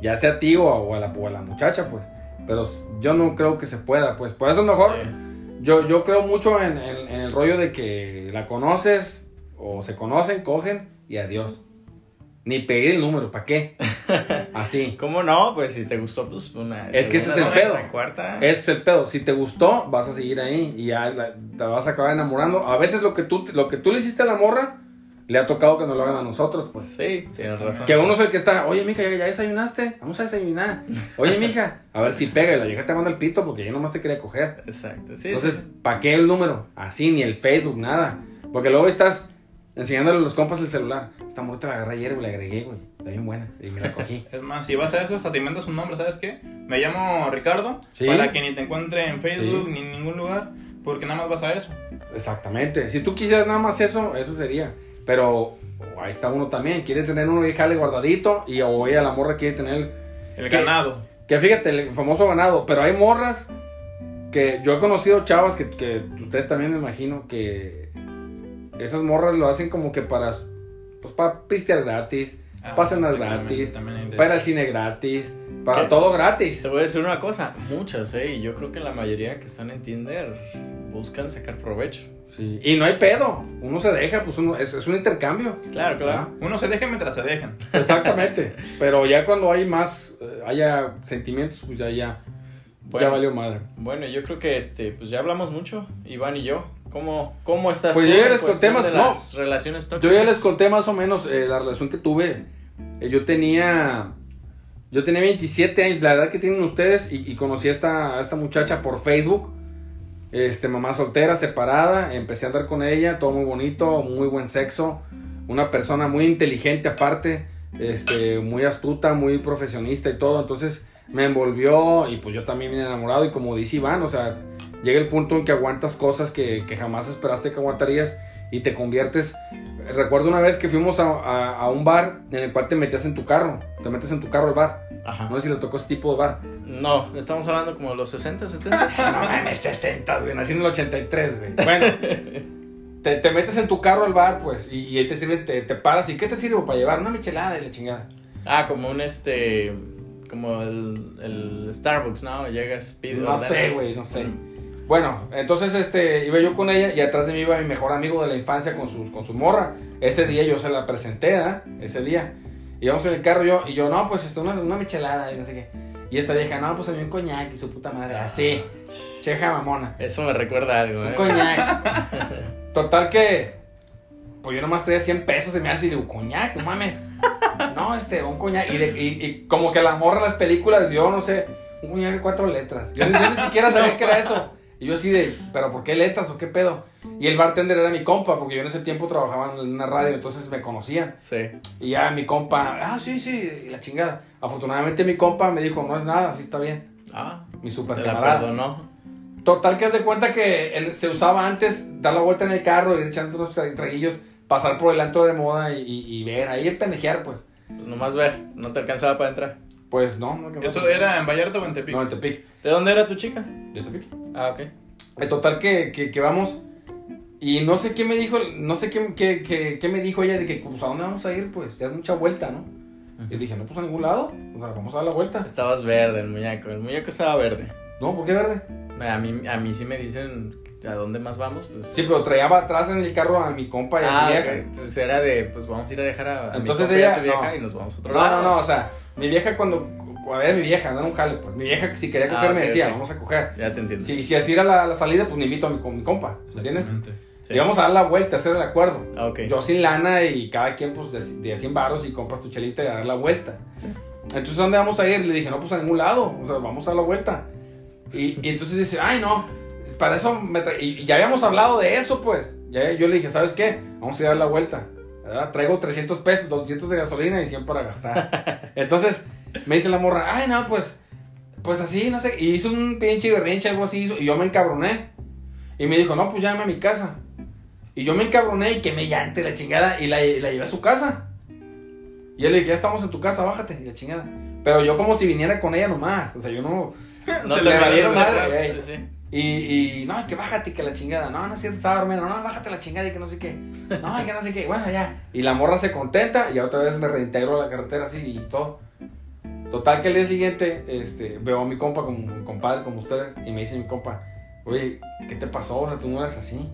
S1: ya sea a ti o a, o a la, o a la muchacha, pues, pero yo no creo que se pueda, pues, por eso mejor
S2: Sí.
S1: yo, yo creo mucho en, en- en el rollo de que la conoces o se conocen, cogen y adiós. Ni pedir el número, ¿para qué? Así.
S2: ¿Cómo no? Pues si te gustó, pues una.
S1: Es que ese es el pedo.
S2: Una cuarta.
S1: Ese es el pedo. Si te gustó, vas a seguir ahí y ya la- te vas a acabar enamorando. A veces lo que tú, lo que tú le hiciste a la morra, le ha tocado que nos lo hagan a nosotros, pues.
S2: Sí, tienes razón.
S1: Que uno es el que está, oye, mija, ¿ya, ya desayunaste? Vamos a desayunar. Oye, mija, a ver si pega. Y la vieja te manda el pito porque yo nomás te quería coger.
S2: Exacto, sí.
S1: Entonces,
S2: sí.
S1: ¿para qué el número? Así, ni el Facebook, nada. Porque luego estás enseñándole a los compas el celular. Esta morra te la agarré ayer, güey, la agregué, güey. Está bien buena. Y me la cogí.
S3: Es más, si vas a eso, hasta te inventas un nombre, ¿sabes qué? Me llamo Ricardo,
S1: Sí.
S3: para que ni te encuentre en Facebook
S1: Sí.
S3: ni en ningún lugar, porque nada más vas a eso.
S1: Exactamente. Si tú quisieras nada más eso, eso sería. Pero oh, ahí está uno también. Quiere tener uno y jale guardadito. Y o ella, la morra, quiere tener.
S3: El
S1: ¿Qué?
S3: ganado.
S1: Que fíjate, el famoso ganado. Pero hay morras que yo he conocido chavas que, que ustedes también me imagino que esas morras lo hacen como que para. Pues para pistear gratis.
S3: Ah,
S1: para cenar gratis. Para el cine gratis. Para
S2: ¿Qué?
S1: todo gratis.
S2: Te voy a decir una cosa. Muchas, ¿eh? Y yo creo que la mayoría que están en Tinder buscan sacar provecho.
S1: Sí. Y no hay pedo. Uno se deja, pues uno, es, es un intercambio.
S2: Claro, claro.
S3: Uno se deja mientras se dejan.
S1: Exactamente. Pero ya cuando hay más, eh, haya sentimientos, pues ya, ya, ya valió madre.
S2: Bueno, yo creo que este, pues ya hablamos mucho, Iván y yo. ¿Cómo, cómo estás
S1: Pues
S2: tú
S1: yo ya
S2: en
S1: les conté más-
S2: de
S1: no.
S2: relaciones
S1: Yo
S2: tóxicas?
S1: ya les conté más o menos eh, la relación que tuve. Eh, yo tenía, yo tenía 27 años, la edad que tienen ustedes, y, y conocí a esta, a esta muchacha por Facebook. Este, mamá soltera, separada, empecé a andar con ella, todo muy bonito, muy buen sexo, una persona muy inteligente aparte, este, muy astuta, muy profesionista y todo, entonces me envolvió y pues yo también me enamorado y como dice Iván, o sea, llega el punto en que aguantas cosas que, que jamás esperaste que aguantarías y te conviertes. Recuerdo una vez que fuimos a, a- a un bar en el cual te metías en tu carro, te metes en tu carro al bar,
S2: Ajá.
S1: no sé si les tocó ese tipo de bar.
S2: No, estamos hablando como de los 60, 70.
S1: No mames, 60, güey, nací en el 83, güey. Bueno, te, te metes en tu carro al bar, pues, y, y ahí te sirve, te, te paras, ¿y qué te sirve para llevar? Una michelada y la chingada.
S2: ah, como un este. Como el, el Starbucks, ¿no? Llegas, pides.
S1: No sé, güey, no sé. Bueno, entonces este, iba yo con ella y atrás de mí iba mi mejor amigo de la infancia con su, con su morra. Ese día yo se la presenté, ¿verdad? Ese día. Íbamos en el carro yo, y yo, no, pues este, una, una michelada y no sé qué. Y esta vieja, no, pues a mí un coñac y su puta madre. Así, cheja mamona.
S2: Eso me recuerda a algo,
S1: Un
S2: ¿eh?
S1: coñac. Total que, pues yo nomás traía 100 pesos y me hace y digo, coñac, no mames. No, este, un coñac. Y, de- y- y como que la morra las películas, yo no sé, un coñac de cuatro letras. Yo, yo ni siquiera sabía que era eso. Y yo así de, ¿pero por qué letras o qué pedo? Y el bartender era mi compa, porque yo en ese tiempo trabajaba en una radio, entonces me conocían.
S2: Sí.
S1: Y ya mi compa, ah, sí, sí, y la chingada. Afortunadamente mi compa me dijo, no es nada, así está bien.
S2: Ah,
S1: Mi super
S2: te la
S1: camarada.
S2: perdonó.
S1: Total que haz de cuenta que se usaba antes dar la vuelta en el carro, ir echando unos tra- traguillos, pasar por el antro de moda y, y- y ver, ahí pendejear, pues.
S2: Pues nomás ver, no te alcanzaba para entrar.
S1: Pues no, no.
S3: ¿Eso era en Vallarta o en Tepic?
S1: No, en Tepic.
S2: ¿De dónde era tu chica?
S1: De Tepic.
S2: Ah, ok.
S1: Eh, Total que, que, que vamos. Y no sé qué me dijo, no sé qué, qué, qué, qué me dijo ella de que, pues, ¿a dónde vamos a ir? Pues, ya es mucha vuelta, ¿no? Y dije, no, pues a ningún lado. O sea, vamos a dar la vuelta.
S2: Estabas verde, el muñeco. El muñeco estaba verde.
S1: No, ¿por qué verde?
S2: A mí, a mí sí me dicen a dónde más vamos, pues.
S1: Sí, pero traía atrás en el carro a mi compa y a
S2: ah,
S1: mi
S2: ok.
S1: vieja.
S2: Pues era de, pues vamos a ir a dejar a, a
S1: Entonces
S2: mi compa y a
S1: ella-
S2: su vieja
S1: no.
S2: y nos vamos a otro
S1: No,
S2: lado.
S1: no, no, o sea, mi vieja cuando, a ver, mi vieja, no un jale, pues, mi vieja si quería
S2: Ah,
S1: coger me
S2: ok,
S1: decía,
S2: ok.
S1: vamos a coger.
S2: Ya te entiendo.
S1: Si, si así era la, la salida, pues me invito a mi, con mi compa, ¿me entiendes?
S2: Sí.
S1: Íbamos a dar la vuelta, hacer el acuerdo.
S2: Ah, ok.
S1: Yo sin lana y cada quien pues de, de 100 baros y compras tu chelita y a dar la vuelta.
S2: Sí.
S1: Entonces, ¿a dónde vamos a ir? Le dije, no, pues a ningún lado. O sea, vamos a dar la vuelta. Y, y entonces dice, ay, no, para eso me tra- y, y ya habíamos hablado de eso, pues. Ya, yo le dije, ¿sabes qué? Vamos a ir a dar la vuelta. ¿verdad? Traigo 300 pesos, 200 de gasolina y 100 para gastar. Entonces, me dice la morra, ay, no, pues, pues así, no sé. Y hizo un pinche berrinche, algo así, hizo, y yo me encabroné. Y me dijo, no, pues llámame a mi casa. Y yo me encabroné y que me llante la chingada y la, y la llevé a su casa. Y yo le dije, ya estamos en tu casa, bájate, y la chingada. Pero yo como si viniera con ella nomás. O sea, yo no...
S2: No
S3: Se
S2: te
S3: le
S1: madre, güey.
S2: sí, sí.
S1: Y, y no, que bájate, que la chingada. No, no es cierto, estaba dormido. No, bájate la chingada y que no sé qué. No, y que no sé qué. Bueno, ya. Y la morra se contenta y otra vez me reintegro a la carretera así y todo. Total que el día siguiente este, veo a mi compa como compadre como ustedes y me dice mi compa, oye, ¿qué te pasó? O sea, tú no eras así.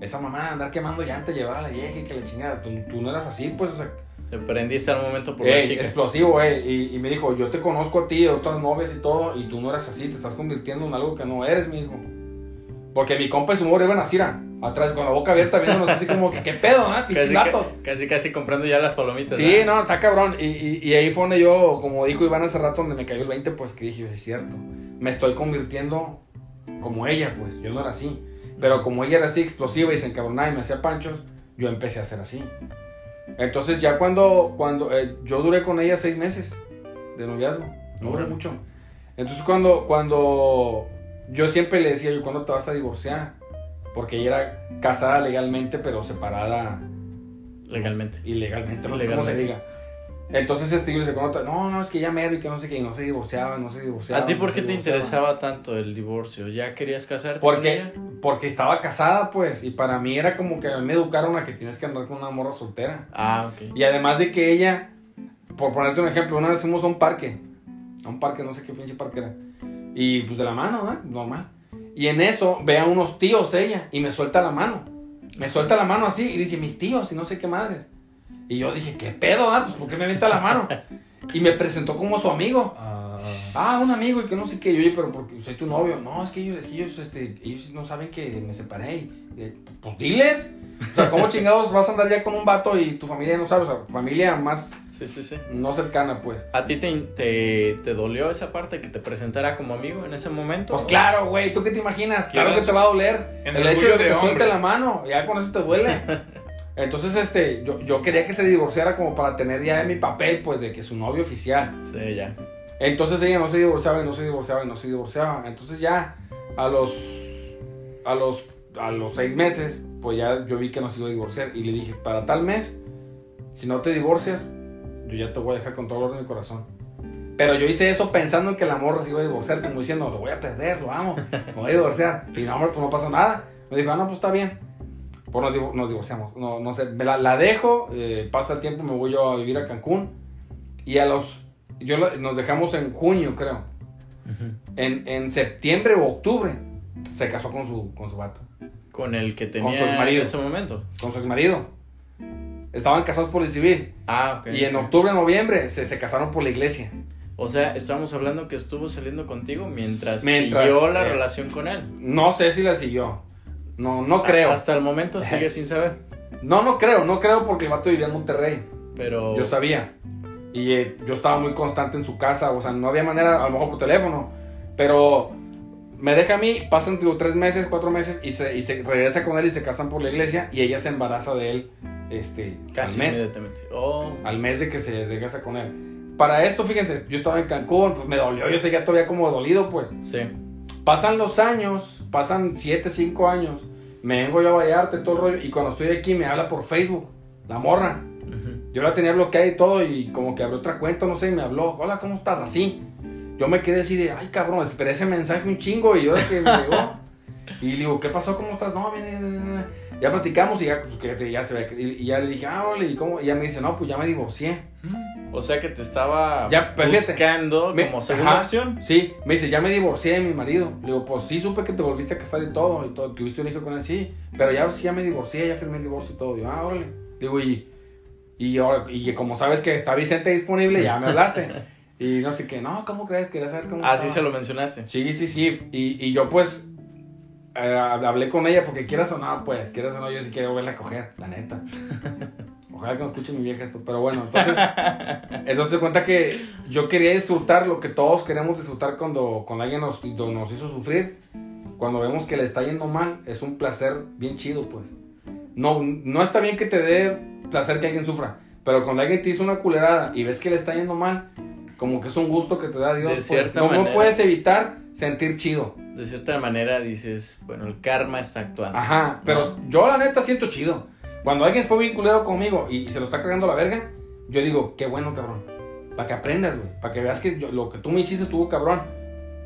S1: Esa mamá andar quemando llanta, llevar a la vieja y que la chingada, tú, tú no eras así, pues, o sea,
S2: Te prendiste al momento por la
S1: Ey,
S2: chica.
S1: explosivo, eh. Y, y me dijo, yo te conozco a ti, de otras novias y todo, y tú no eres así, te estás convirtiendo en algo que no eres, me dijo. Porque mi compa y su morra iban así, era, atrás, con la boca abierta, viéndonos así como que, ¿qué pedo, ah? Pinches
S2: Casi, casi, casi comprando ya las palomitas.
S1: Sí,
S2: ¿verdad?
S1: no, está cabrón. Y, y, y ahí fue donde yo, como dijo Iván hace rato, donde me cayó el 20, pues que dije, es cierto. Me estoy convirtiendo como ella, pues. Yo no era así. Pero como ella era así explosiva y se encabronaba y me hacía panchos, yo empecé a ser así. Entonces ya cuando, cuando eh, yo duré con ella seis meses de noviazgo, no duré mucho. Entonces cuando, cuando yo siempre le decía, yo, ¿cuándo te vas a divorciar? Porque ella era casada legalmente, pero separada
S2: Legalmente.
S1: ilegalmente, no sé cómo se diga. Entonces este yo le "Cuando te- no, no, es que ya mero y que no sé qué, y no se divorciaba, no se divorciaba.
S2: ¿A ti por qué te
S1: divorciaba".
S2: interesaba tanto el divorcio? ¿Ya querías casarte con
S1: Porque,
S2: ella?
S1: porque estaba casada, pues, y para mí era como que me educaron a que tienes que andar con una morra soltera.
S2: Ah, ok.
S1: Y además de que ella, por ponerte un ejemplo, una vez fuimos a un parque, a un parque, no sé qué pinche parque era, y pues de la mano, ¿eh? Normal. Y en eso ve a unos tíos ella y me suelta la mano. Me suelta la mano así y dice, mis tíos y no sé qué madres. Y yo dije, ¿qué pedo, ah? Pues ¿por qué me avienta la mano? Y me presentó como su amigo.
S3: Ah,
S1: Ah, un amigo y que no sé qué. Yo, oye, pero porque soy tu novio. No, es que ellos, es que ellos, este, ellos no saben que me separé. Y, eh, pues diles. O sea, ¿cómo chingados vas a andar ya con un vato y tu familia no sabe? O sea, familia más
S2: Sí, sí, sí.
S1: no cercana, pues.
S2: ¿A ti te, te, te dolió esa parte que te presentara como amigo en ese momento?
S1: Pues claro, güey, ¿tú qué te imaginas? Claro que te va a doler.
S3: En
S1: el
S3: el
S1: hecho de que te suelte la mano, ya con eso te duele. Entonces, este, yo, yo quería que se divorciara como para tener ya mi papel, pues, de que es su novio oficial.
S2: Sí, ya.
S1: Entonces ella no se divorciaba y no se divorciaba y no se divorciaba. Entonces ya a los a los a los seis meses, pues ya yo vi que no se iba a divorciar y le dije para tal mes, si no te divorcias, yo ya te voy a dejar con todo el orden de mi corazón. Pero yo hice eso pensando en que la morra se iba a divorciar, como diciendo, lo voy a perder, lo amo, me voy a divorciar. Y no, hombre, pues no pasa nada. Me dijo, ah, no, pues está bien. Pues nos, divo- nos divorciamos. No, no sé, me la, la dejo, eh, pasa el tiempo, me voy yo a vivir a Cancún. Y a los, yo la- nos dejamos en junio, creo. En, en septiembre o octubre se casó con su, con su vato,
S2: Con el que tenía
S1: su exmarido.
S2: en ese momento.
S1: con su exmarido. Estaban casados por el civil.
S2: Ah, ok.
S1: y en octubre, noviembre se, se casaron por la iglesia.
S2: O sea, estamos hablando que estuvo saliendo contigo mientras,
S1: Mientras,
S2: siguió la
S1: eh,
S2: relación con él.
S1: No sé si la siguió. No, no creo.
S2: Hasta el momento sigue sin saber.
S1: No, no creo, no creo porque el vato vivía en Monterrey.
S2: Pero.
S1: Yo sabía. Y eh, yo estaba muy constante en su casa. O sea, no había manera, a lo mejor por teléfono. Pero me deja a mí, pasan digo, tres meses, cuatro meses. Y se, y se regresa con él y se casan por la iglesia. Y ella se embaraza de él este,
S2: Casi
S1: al mes.
S2: inmediatamente. Oh.
S1: Al mes de que se regresa con él. Para esto, fíjense, yo estaba en Cancún, pues me dolió. Yo seguía todavía como dolido, pues.
S2: Sí.
S1: Pasan los años, pasan 7, 5 años. Me vengo yo a Vallarta y todo el rollo. Y cuando estoy aquí me habla por Facebook, la morra. Yo la tenía bloqueada y todo, y como que abrió otra cuenta, no sé, y me habló, hola, ¿cómo estás? Así. Yo me quedé así de, ay, cabrón, esperé ese mensaje un chingo, y ahora que me llegó. Y le digo, ¿qué pasó? ¿Cómo estás? No, bien, bien". Ya platicamos y ya, pues, que ya se ve. Y, y ya le dije, ah, órale, ¿y cómo? Y ya me dice, no, pues ya me divorcié.
S3: Mm.
S2: O sea que te estaba
S1: Ya,
S2: buscando
S1: Me-
S2: como segunda
S1: ajá,
S2: opción.
S1: Sí, me dice, ya me divorcié de mi marido. Le digo, pues sí, supe que te volviste a casar y todo, y todo, tuviste un hijo con él, sí. Pero ya sí, ya me divorcié, ya firmé el divorcio y todo. Digo, ah, órale. Digo, y, y, y como sabes que está Vicente disponible, ya me hablaste. y no sé qué, no, ¿cómo crees? Quería saber cómo
S2: Así
S1: estaba.
S2: se lo mencionaste.
S1: Sí, sí, sí. Y, y yo pues eh, hablé con ella porque quieras o no, pues, quieras o no, yo sí quiero verla a coger, la neta. Ojalá que no escuche mi vieja esto, pero bueno, entonces, entonces se cuenta que yo quería disfrutar lo que todos queremos disfrutar cuando, cuando alguien nos, nos hizo sufrir. Cuando vemos que le está yendo mal, es un placer bien chido, pues. No, no está bien que te dé placer que alguien sufra, pero cuando alguien te hizo una culerada y ves que le está yendo mal, como que es un gusto que te da Dios.
S2: De
S1: pues.
S2: cierta
S1: no, no
S2: manera.
S1: puedes evitar sentir chido.
S2: De cierta manera dices, bueno, el karma está actuando.
S1: Ajá, pero
S2: ¿no?
S1: yo la neta siento chido. Cuando alguien fue bien culero conmigo y, y se lo está cargando la verga, yo digo, qué bueno, cabrón. Para que aprendas, güey. Para que veas que yo- lo que tú me hiciste estuvo cabrón.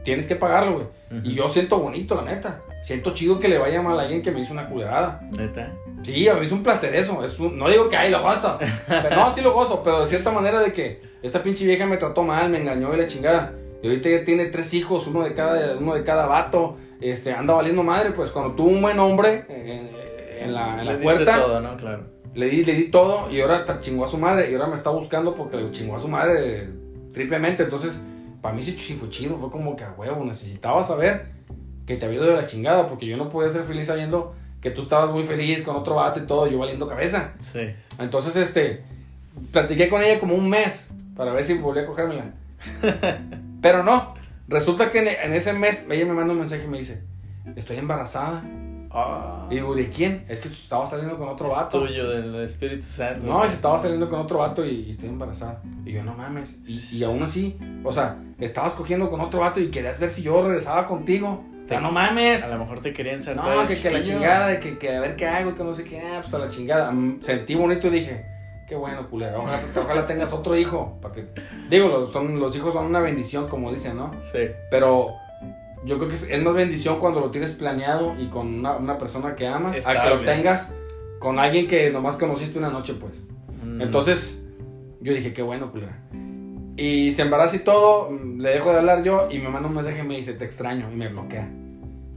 S1: Tienes que pagarlo, güey.
S2: Ujú.
S1: Y yo siento bonito, la neta. Siento chido que le vaya mal a alguien que me hizo una culerada.
S2: Neta.
S1: Sí, a mí es un placer eso. Es un- no digo que, ay, lo gozo. Pero, no, sí lo gozo, pero de cierta manera de que esta pinche vieja me trató mal, me engañó y la chingada. Y ahorita ya tiene tres hijos, uno de cada, uno de cada vato. Este, anda valiendo madre, pues cuando tuvo un buen hombre eh, en, la, en la
S2: Le
S1: puerta,
S2: todo, ¿no? Claro.
S1: le di, le di todo y ahora hasta chingó a su madre. Y ahora me está buscando porque le chingó a su madre triplemente. Entonces, para mí sí, sí fue chido. Fue como que a huevo, necesitaba saber que te había ido de la chingada. Porque yo no podía ser feliz sabiendo que tú estabas muy feliz con otro vato y todo, yo valiendo cabeza.
S2: Sí.
S1: Entonces, este, platiqué con ella como un mes para ver si volvía a cogérmela. Pero no, resulta que en ese mes ella me manda un mensaje y me dice, estoy embarazada.
S2: Ah,
S1: Y digo, ¿de quién? Es que estaba saliendo con otro
S2: es
S1: vato.
S2: tuyo, del Espíritu Santo.
S1: No, y se estaba saliendo con otro vato y, y estoy embarazada. Y yo, no mames. Y, y aún así, o sea, estabas cogiendo con otro vato y querías ver si yo regresaba contigo. O sea, no mames.
S2: A lo mejor te querían saltar
S1: No, que, que la chingada, de que, que a ver qué hago y que no sé qué, ah, pues a la chingada. Mm, Sentí bonito y dije, qué bueno, culero, ojalá, ojalá tengas otro hijo. Para que, digo, los, son, los hijos son una bendición, como dicen, ¿no?
S2: Sí.
S1: Pero yo creo que es, es más bendición cuando lo tienes planeado y con una, una persona que amas, a que lo tengas con alguien que nomás conociste una noche, pues.
S2: Mm.
S1: Entonces, yo dije, qué bueno, culera. Y se embaraza y todo, le dejo de hablar yo y me manda un mensaje y me dice, te extraño, y me bloquea.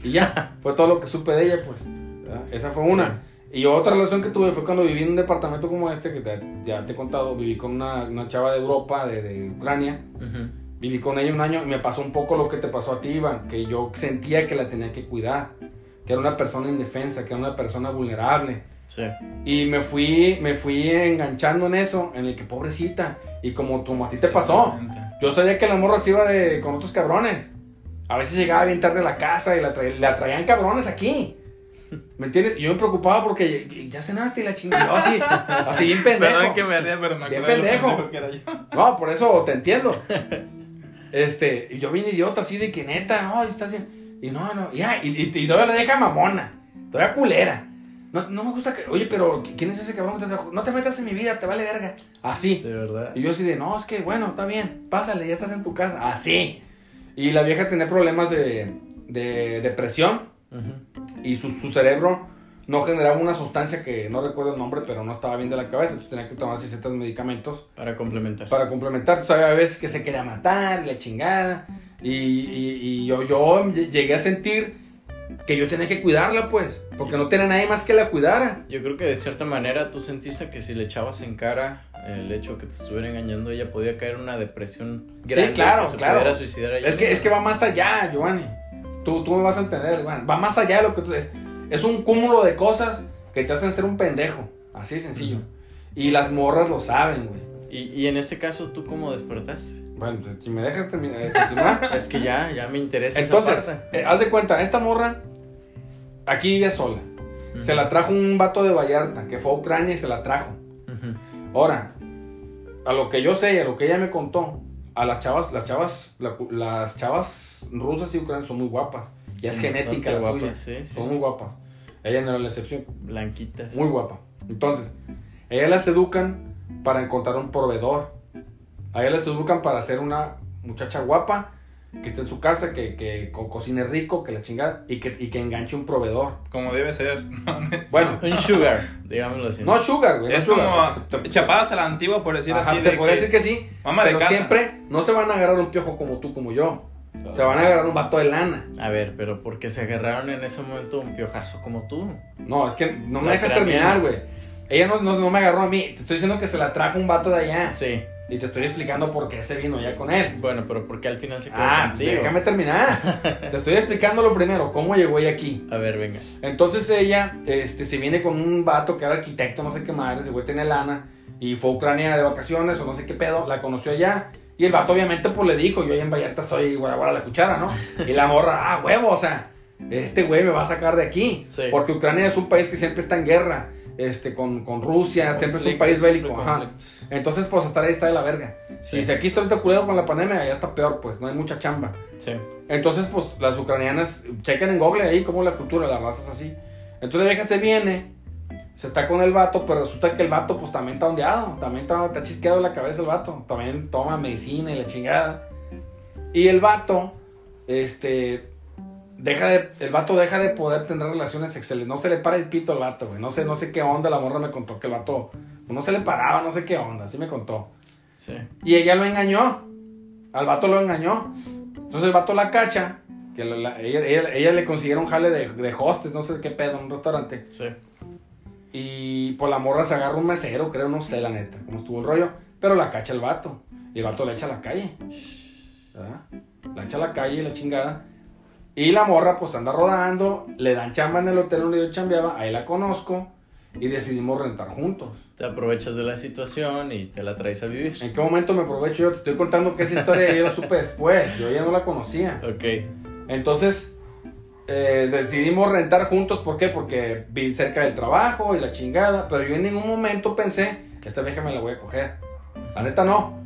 S1: Y ya, fue todo lo que supe de ella, pues. ¿verdad? Esa fue
S2: Sí.
S1: una. Y otra relación que tuve fue cuando viví en un departamento como este, que te- ya te he contado, viví con una, una chava de Europa, de, de Ucrania.
S2: Ujú.
S1: Viví con ella un año y me pasó un poco lo que te pasó a ti, Iván, que yo sentía que la tenía que cuidar, que era una persona indefensa, que era una persona vulnerable.
S2: Sí.
S1: Y me fui, me fui enganchando en eso, en el que pobrecita. Y como, como a ti te pasó, yo sabía que la morra se iba de, con otros cabrones. A veces llegaba bien tarde a la casa y la, tra- la traían cabrones aquí. ¿Me entiendes? Y yo me preocupaba porque ya- cenaste y la chingada. Yo así, así bien pendejo.
S3: Perdón que me ría, pero me
S1: Bien pendejo
S3: que era yo.
S1: No, por eso te entiendo. Este, y yo bien idiota, así de que neta, no, estás bien. Y no, no, ya, y, y, y todavía la deja mamona, todavía culera. No, no me gusta que, oye, pero ¿quién es ese cabrón que te trajo? No te metas en mi vida, te vale verga. Así.
S2: De verdad.
S1: Y yo así de, no, es que bueno, está bien, pásale, ya estás en tu casa. Así. Y la vieja tenía problemas de, de depresión y su, su cerebro no generaba una sustancia que no recuerdo el nombre, pero no estaba bien de la cabeza, entonces tenía que tomar ciertos medicamentos
S2: Para complementar.
S1: para complementar. Tú sabes, a veces que se quería matar la chingada. Y, y- y yo, yo llegué a sentir que yo tenía que cuidarla, pues, porque no tenía nadie más que la cuidara.
S2: Yo creo que de cierta manera tú sentiste que si le echabas en cara el hecho de que te estuviera engañando, ella podía caer en una depresión grande.
S1: claro,
S2: que se
S1: claro.
S2: pudiera suicidar a ella
S1: Es que, es que va más allá, Giovanni. Tú, tú me vas a entender, Giovanni. Va más allá de lo que tú... Es, es un cúmulo de cosas que te hacen ser un pendejo. Así de sencillo. Y las morras lo saben, güey.
S2: Y, y en ese caso, ¿tú cómo despertaste?
S1: Bueno, pues, si me dejas terminar, eh, continuar.
S2: Es que ya, ya me interesa
S1: Entonces,
S2: esa parte.
S1: eh, haz de cuenta, esta morra aquí vivía sola. Se la trajo un vato de Vallarta, que fue a Ucrania y se la trajo. Ahora, a lo que yo sé y a lo que ella me contó, a las chavas, las chavas, la- las chavas rusas y ucranianas son muy guapas. Ya es genética la suya.
S2: sí, sí.
S1: Son muy guapas. Ella no era la excepción.
S2: Blanquitas.
S1: Muy guapa. Entonces, a ella las educan para encontrar un proveedor. A ella las educan para ser una muchacha guapa, que esté en su casa, que, que co- cocine rico, que la chingada, y que, y que enganche un proveedor.
S3: Como debe ser. No,
S1: Bueno,
S2: Un sugar, digámoslo así.
S1: no sugar, güey. no
S3: es
S1: sugar,
S3: como chapadas a la antigua, por decir
S1: Ajá,
S3: así.
S1: se
S3: de
S1: puede
S3: que
S1: decir que sí,
S3: Mamá de
S1: pero
S3: casa.
S1: siempre no se van a agarrar un piojo como tú, como yo. Se van a agarrar un vato de lana.
S2: A ver, pero porque se agarraron en ese momento un piojazo como tú.
S1: No, es que no me
S2: La
S1: dejas terminar, güey. Ella no, no, no me agarró a mí. Te estoy diciendo que se la trajo un vato de allá.
S2: Sí.
S1: Y te estoy explicando por qué se vino ya con él.
S2: Bueno, pero ¿por qué al final se quedó
S1: Ah,
S2: contigo?
S1: déjame terminar. te estoy explicando lo primero, cómo llegó ella aquí.
S2: A ver, venga.
S1: Entonces ella este, se viene con un vato que era arquitecto, no sé qué madre, ese güey tenía lana. Y fue a Ucrania de vacaciones o no sé qué pedo, la conoció allá. Y el vato obviamente pues le dijo, yo ahí en Vallarta soy guara guara la cuchara, ¿no? Y la morra, ah, huevo, o sea, este güey me va a sacar de aquí.
S2: Sí.
S1: Porque Ucrania es un país que siempre está en guerra. Este, con, con Rusia, siempre es un país bélico. Ajá. Entonces, pues hasta ahí está de la verga.
S2: Sí.
S1: Si aquí está ahorita culero con la pandemia, allá está peor, pues, no hay mucha chamba.
S2: Sí.
S1: Entonces, pues, las ucranianas, chequen en Google ahí cómo la cultura, las razas así. Entonces la vieja se viene, se está con el vato, pero resulta que el vato, pues, también está ondeado, también está, está chisqueado la cabeza el vato, también toma medicina y la chingada. Y el vato, este, deja de, el vato deja de poder tener relaciones sexuales, no se le para el pito al vato, güey, no sé, no sé qué onda, la morra me contó que el vato, no se le paraba, no sé qué onda, así me contó.
S2: Sí.
S1: Y ella lo engañó. Al vato lo engañó. Entonces el vato la cacha. Que la- la- ella, ella- ella le consiguieron jale de, de hostes, no sé qué pedo, en un restaurante.
S2: Sí.
S1: Y por la morra se agarra un mesero, creo, no sé la neta, cómo estuvo el rollo. Pero la cacha el vato. Y el vato la echa a la calle. ¿verdad? La echa a la calle, la chingada. Y la morra pues anda rodando. Le dan chamba en el hotel donde yo chambeaba. Ahí la conozco. Y decidimos rentar juntos.
S2: Te aprovechas de la situación y te la traes a vivir.
S1: ¿En qué momento me aprovecho yo? Te estoy contando que esa historia yo la supe después. Yo ya no la conocía.
S2: Ok.
S1: Entonces, eh, decidimos rentar juntos. ¿Por qué? Porque vi cerca del trabajo y la chingada. Pero yo en ningún momento pensé, esta vieja me la voy a coger. La neta no.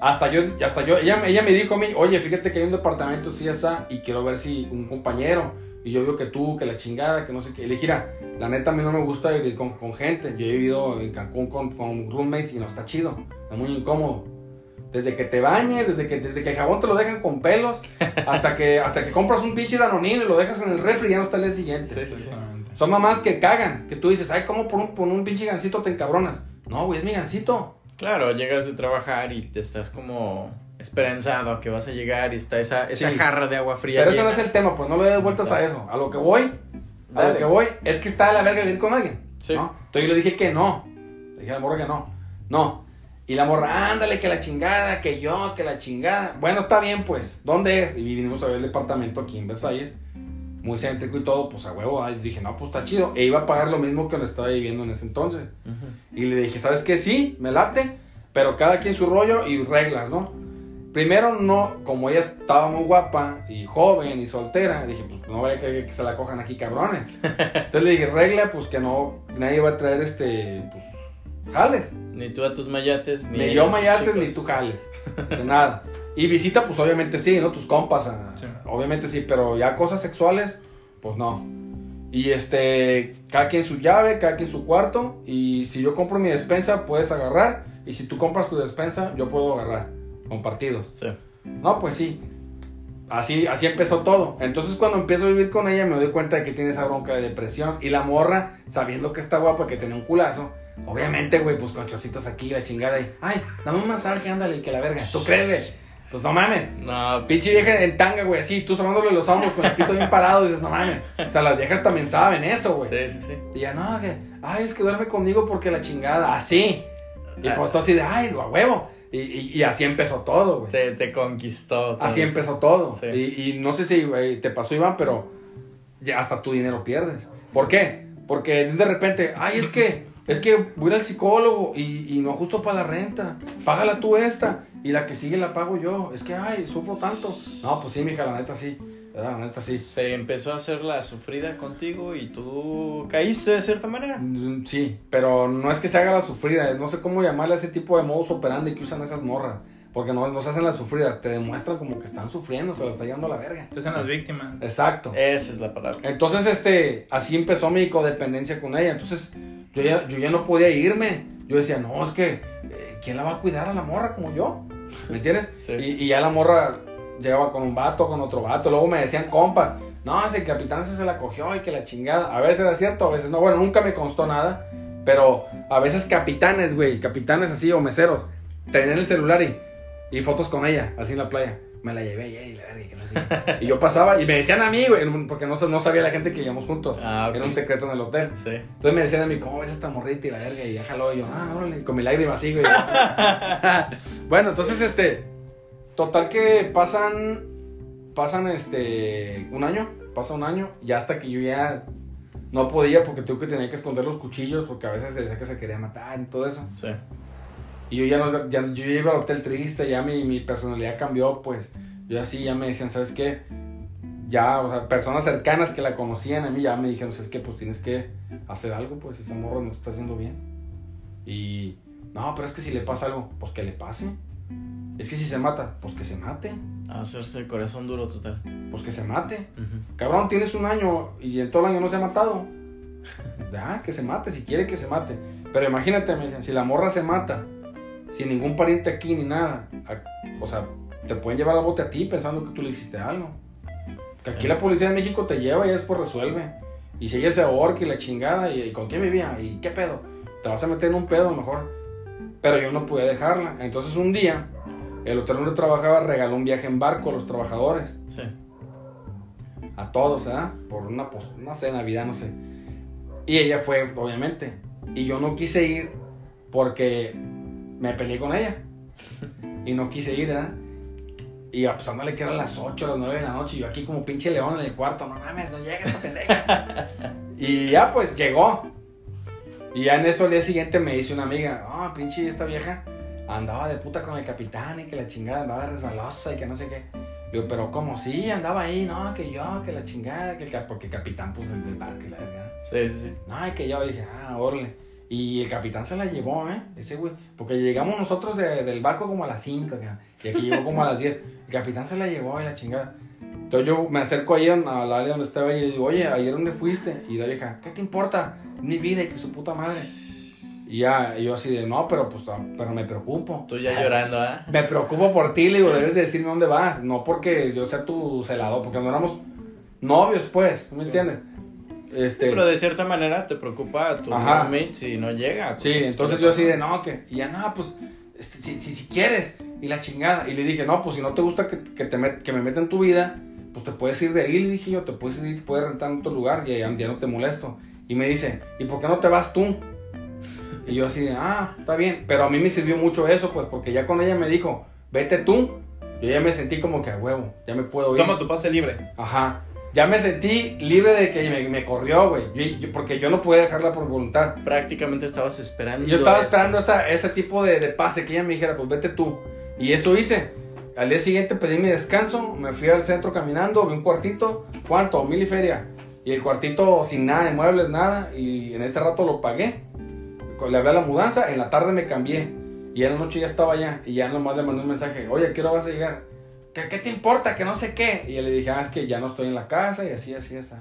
S1: Hasta yo, hasta yo, ella, ella me dijo a mí, oye, fíjate que hay un departamento así, así, y quiero ver si un compañero. Y yo veo que tú, que la chingada, que no sé qué. Y le "Mira, la neta a mí no me gusta vivir con, con gente. Yo he vivido en Cancún con, con roommates y no está chido. Está muy incómodo. Desde que te bañes, desde que, desde que el jabón te lo dejan con pelos, hasta que, hasta que compras un pinche danonino y lo dejas en el refri y ya no está el día siguiente.
S2: Sí, sí, sí.
S1: Son mamás que cagan, que tú dices, ay, ¿cómo por un, por un pinche gancito te encabronas? No, güey, es mi gancito.
S2: Claro, llegas de trabajar y te estás como esperanzado a que vas a llegar y está esa, esa
S1: Sí.
S2: jarra de agua fría.
S1: Pero eso no
S2: llena.
S1: es el tema, pues no le des vueltas a eso. A lo que voy, a
S2: Dale.
S1: lo que voy, es que está de la verga vivir con alguien.
S2: Sí.
S1: ¿no? Entonces yo le dije que no. Le dije a la morra que no. No. Y la morra, ándale, que la chingada, que yo, que la chingada. Bueno, está bien, pues. ¿Dónde es? Y vinimos a ver el departamento aquí en Versalles. Muy céntrico y todo, pues a huevo. Ahí dije, no, pues está chido. E iba a pagar lo mismo que donde estaba viviendo en ese entonces. Y le dije, ¿sabes qué? Sí, me late, pero cada quien su rollo y reglas, ¿no? Primero, no, como ella estaba muy guapa y joven y soltera, dije, pues no vaya que, que se la cojan aquí cabrones. Entonces le dije, regla, pues que no, nadie va a traer este, pues, jales.
S2: Ni tú a tus mayates, ni,
S1: Ni, yo mayates,
S2: chicos.
S1: ni tú jales. Nada. Y visita, pues obviamente sí, ¿no? Tus compas, ah,
S3: Sí.
S1: obviamente sí, pero ya cosas sexuales, pues no. Y este, cada quien su llave, cada quien su cuarto. Y si yo compro mi despensa, puedes agarrar. Y si tú compras tu despensa, yo puedo agarrar. Compartidos.
S2: Sí.
S1: No, pues sí. Así, así empezó todo. Entonces cuando empiezo a vivir con ella me doy cuenta de que tiene esa bronca de depresión. Y la morra, sabiendo que está guapa, que tiene un culazo. Obviamente, güey, pues con chocitos aquí, la chingada. Y, ay, dame un masaje, ándale, que la verga. ¿Tú crees, güey? Pues no mames.
S2: No,
S1: Pinche vieja en tanga, güey, así, tú sonándole los hombros con el pito bien parado, dices, no mames. O sea, las viejas también saben eso, güey.
S2: sí, sí, sí.
S1: Y ya, no, que, ay, es que duerme conmigo porque la chingada, así. Y
S2: Ah.
S1: pues tú así de, ay, a huevo. Y, y, y así empezó todo, güey.
S2: Te, te conquistó.
S1: Así empezó todo.
S2: Sí.
S1: Y, y no sé si güey, te pasó, Iván, pero ya hasta tu dinero pierdes. ¿Por qué? Porque de repente, ay, es que, es que voy a ir al psicólogo y, y no ajusto para la renta. Págala tú esta y la que sigue la pago yo. Es que, ay, sufro tanto. No, pues sí, mija, la neta sí. La neta sí.
S2: Se empezó a hacer la sufrida contigo y tú caíste de cierta manera.
S1: Mm, Sí, pero no es que se haga la sufrida. No sé cómo llamarle a ese tipo de modus operandi que usan esas morras. Porque no, no se hacen las sufridas. Te demuestran como que están sufriendo, se la está llevando a la verga.
S3: Ustedes son las víctimas.
S1: Exacto.
S2: Esa es la palabra.
S1: Entonces, este, así empezó mi codependencia con ella. Entonces, yo ya, yo ya no podía irme. Yo decía, no, es que, eh, ¿quién la va a cuidar a la morra como yo? ¿Me entiendes?
S2: Sí.
S1: Y, y ya la morra llegaba con un vato, con otro vato. Luego me decían compas, no, ese capitán ese se la cogió y que la chingada. A veces era cierto, a veces no. Bueno, nunca me constó nada. Pero a veces capitanes, güey, capitanes así o meseros, tenían el celular y, y fotos con ella, así en la playa. Me la llevé ayer y la verga, que no sé qué. Y yo pasaba y me decían a mí, güey, porque no, no sabía la gente que íbamos juntos.
S2: Ah.
S1: Era un secreto en el hotel.
S2: Sí.
S1: Entonces me decían a mí, ¿cómo ves esta morrita y la verga? Y ya jaló y yo, ah, órale, con mi lágrima así, güey. bueno, entonces, este, total que pasan, pasan, este, un año, pasa un año, y hasta que yo ya no podía porque tuve que tenía que esconder los cuchillos porque a veces se decía que se quería matar y todo eso.
S2: Sí.
S1: Y yo ya no, ya, yo iba al hotel triste, ya mi, mi personalidad cambió, pues. Yo así ya me decían, ¿sabes qué? Ya, o sea, personas cercanas que la conocían a mí ya me dijeron, ¿sabes qué? Pues tienes que hacer algo, pues esa morra no está haciendo bien. Y, no, pero es que si le pasa algo, pues que le pase. Es que si se mata, pues que se mate.
S2: Hacerse corazón duro total.
S1: Pues que se mate. Cabrón, tienes un año y en todo el año no se ha matado. Ya, que se mate, si quiere que se mate. Pero imagínate, me dicen, si la morra se mata, sin ningún pariente aquí ni nada, o sea, te pueden llevar al bote a ti pensando que tú le hiciste algo. Que
S2: Sí.
S1: aquí la policía de México te lleva y después resuelve. Y si ella se ahorca y la chingada, y, y con quién vivía, y qué pedo, te vas a meter en un pedo a lo mejor. Pero yo no pude dejarla. Entonces un día, el hotel donde trabajaba regaló un viaje en barco a los trabajadores
S2: Sí.
S1: a todos, ¿ah? Por una, pues, no sé, Navidad, no sé. Y ella fue, obviamente. Y yo no quise ir porque me peleé con ella. Y no quise ir, ¿ah? Y ándale que eran las 8, las 9 de la noche. Y yo aquí como pinche león en el cuarto. No mames, no llega esta pendeja. y ya pues llegó. Y ya en eso al día siguiente me dice una amiga, ah, pinche esta vieja andaba de puta con el capitán y que la chingada andaba resbalosa y que no sé qué. Digo, pero ¿cómo? Sí, andaba ahí, no, que yo, que la chingada, que el cap- porque el capitán pues el barco y la verdad.
S2: Sí, sí, sí.
S1: No, y que yo dije, ah, órale. Y el capitán se la llevó, ¿eh? Ese güey. Porque llegamos nosotros de- del barco como a las 5, y aquí llegó como a las 10. El capitán se la llevó y la chingada. Entonces yo me acerco ahí al área donde estaba y le digo, oye, ¿ayer dónde fuiste? Y la vieja, ¿qué te importa? Mi vida y que su puta madre. Y ya, y yo así de, no, pero pues, ah, pero me preocupo.
S2: Tú ya llorando, ¿ah?
S1: Me preocupo por ti, le digo, debes de decirme dónde vas. No porque yo sea tu celador, porque no éramos novios, pues, ¿me
S2: Sí.
S1: entiendes? Este,
S2: Pero de cierta manera te preocupa tu
S1: Ajá.
S2: roommate si no llega.
S1: sí, entonces
S2: ¿qué
S1: yo así de, no, que, y ya, no, pues, este, si, si, si quieres, y la chingada. Y le dije, no, pues si no te gusta que, que, te met- que me meta en tu vida, pues te puedes ir de ahí, le dije yo, te puedes ir, te puedes rentar en otro lugar y ya, ya no te molesto. Y me dice, ¿y por qué no te vas tú? Y yo así de, ah, está bien. Pero a mí me sirvió mucho eso, pues, porque ya cuando ella me dijo, vete tú, yo ya me sentí como que a huevo, ya me puedo ir.
S3: Toma tu pase libre.
S1: Ajá. Ya me sentí libre de que me, me corrió, güey. Yo- yo- porque yo no pude dejarla por voluntad.
S2: Prácticamente estabas esperando.
S1: Yo estaba
S2: eso.
S1: esperando esa, ese tipo de, de pase que ella me dijera, pues vete tú. Y eso hice. Al día siguiente pedí mi descanso, me fui al centro caminando, vi un cuartito, ¿cuánto? Mil y feria. Y el cuartito sin nada de muebles, nada. Y en ese rato lo pagué. Le hablé a la mudanza, en la tarde me cambié. Y en la noche ya estaba allá. Y ya nomás le mandé un mensaje, oye, ¿a qué hora vas a llegar? ¿Qué, qué te importa? Que no sé qué. Y yo le dije, ah, es que ya no estoy en la casa y así, así, así.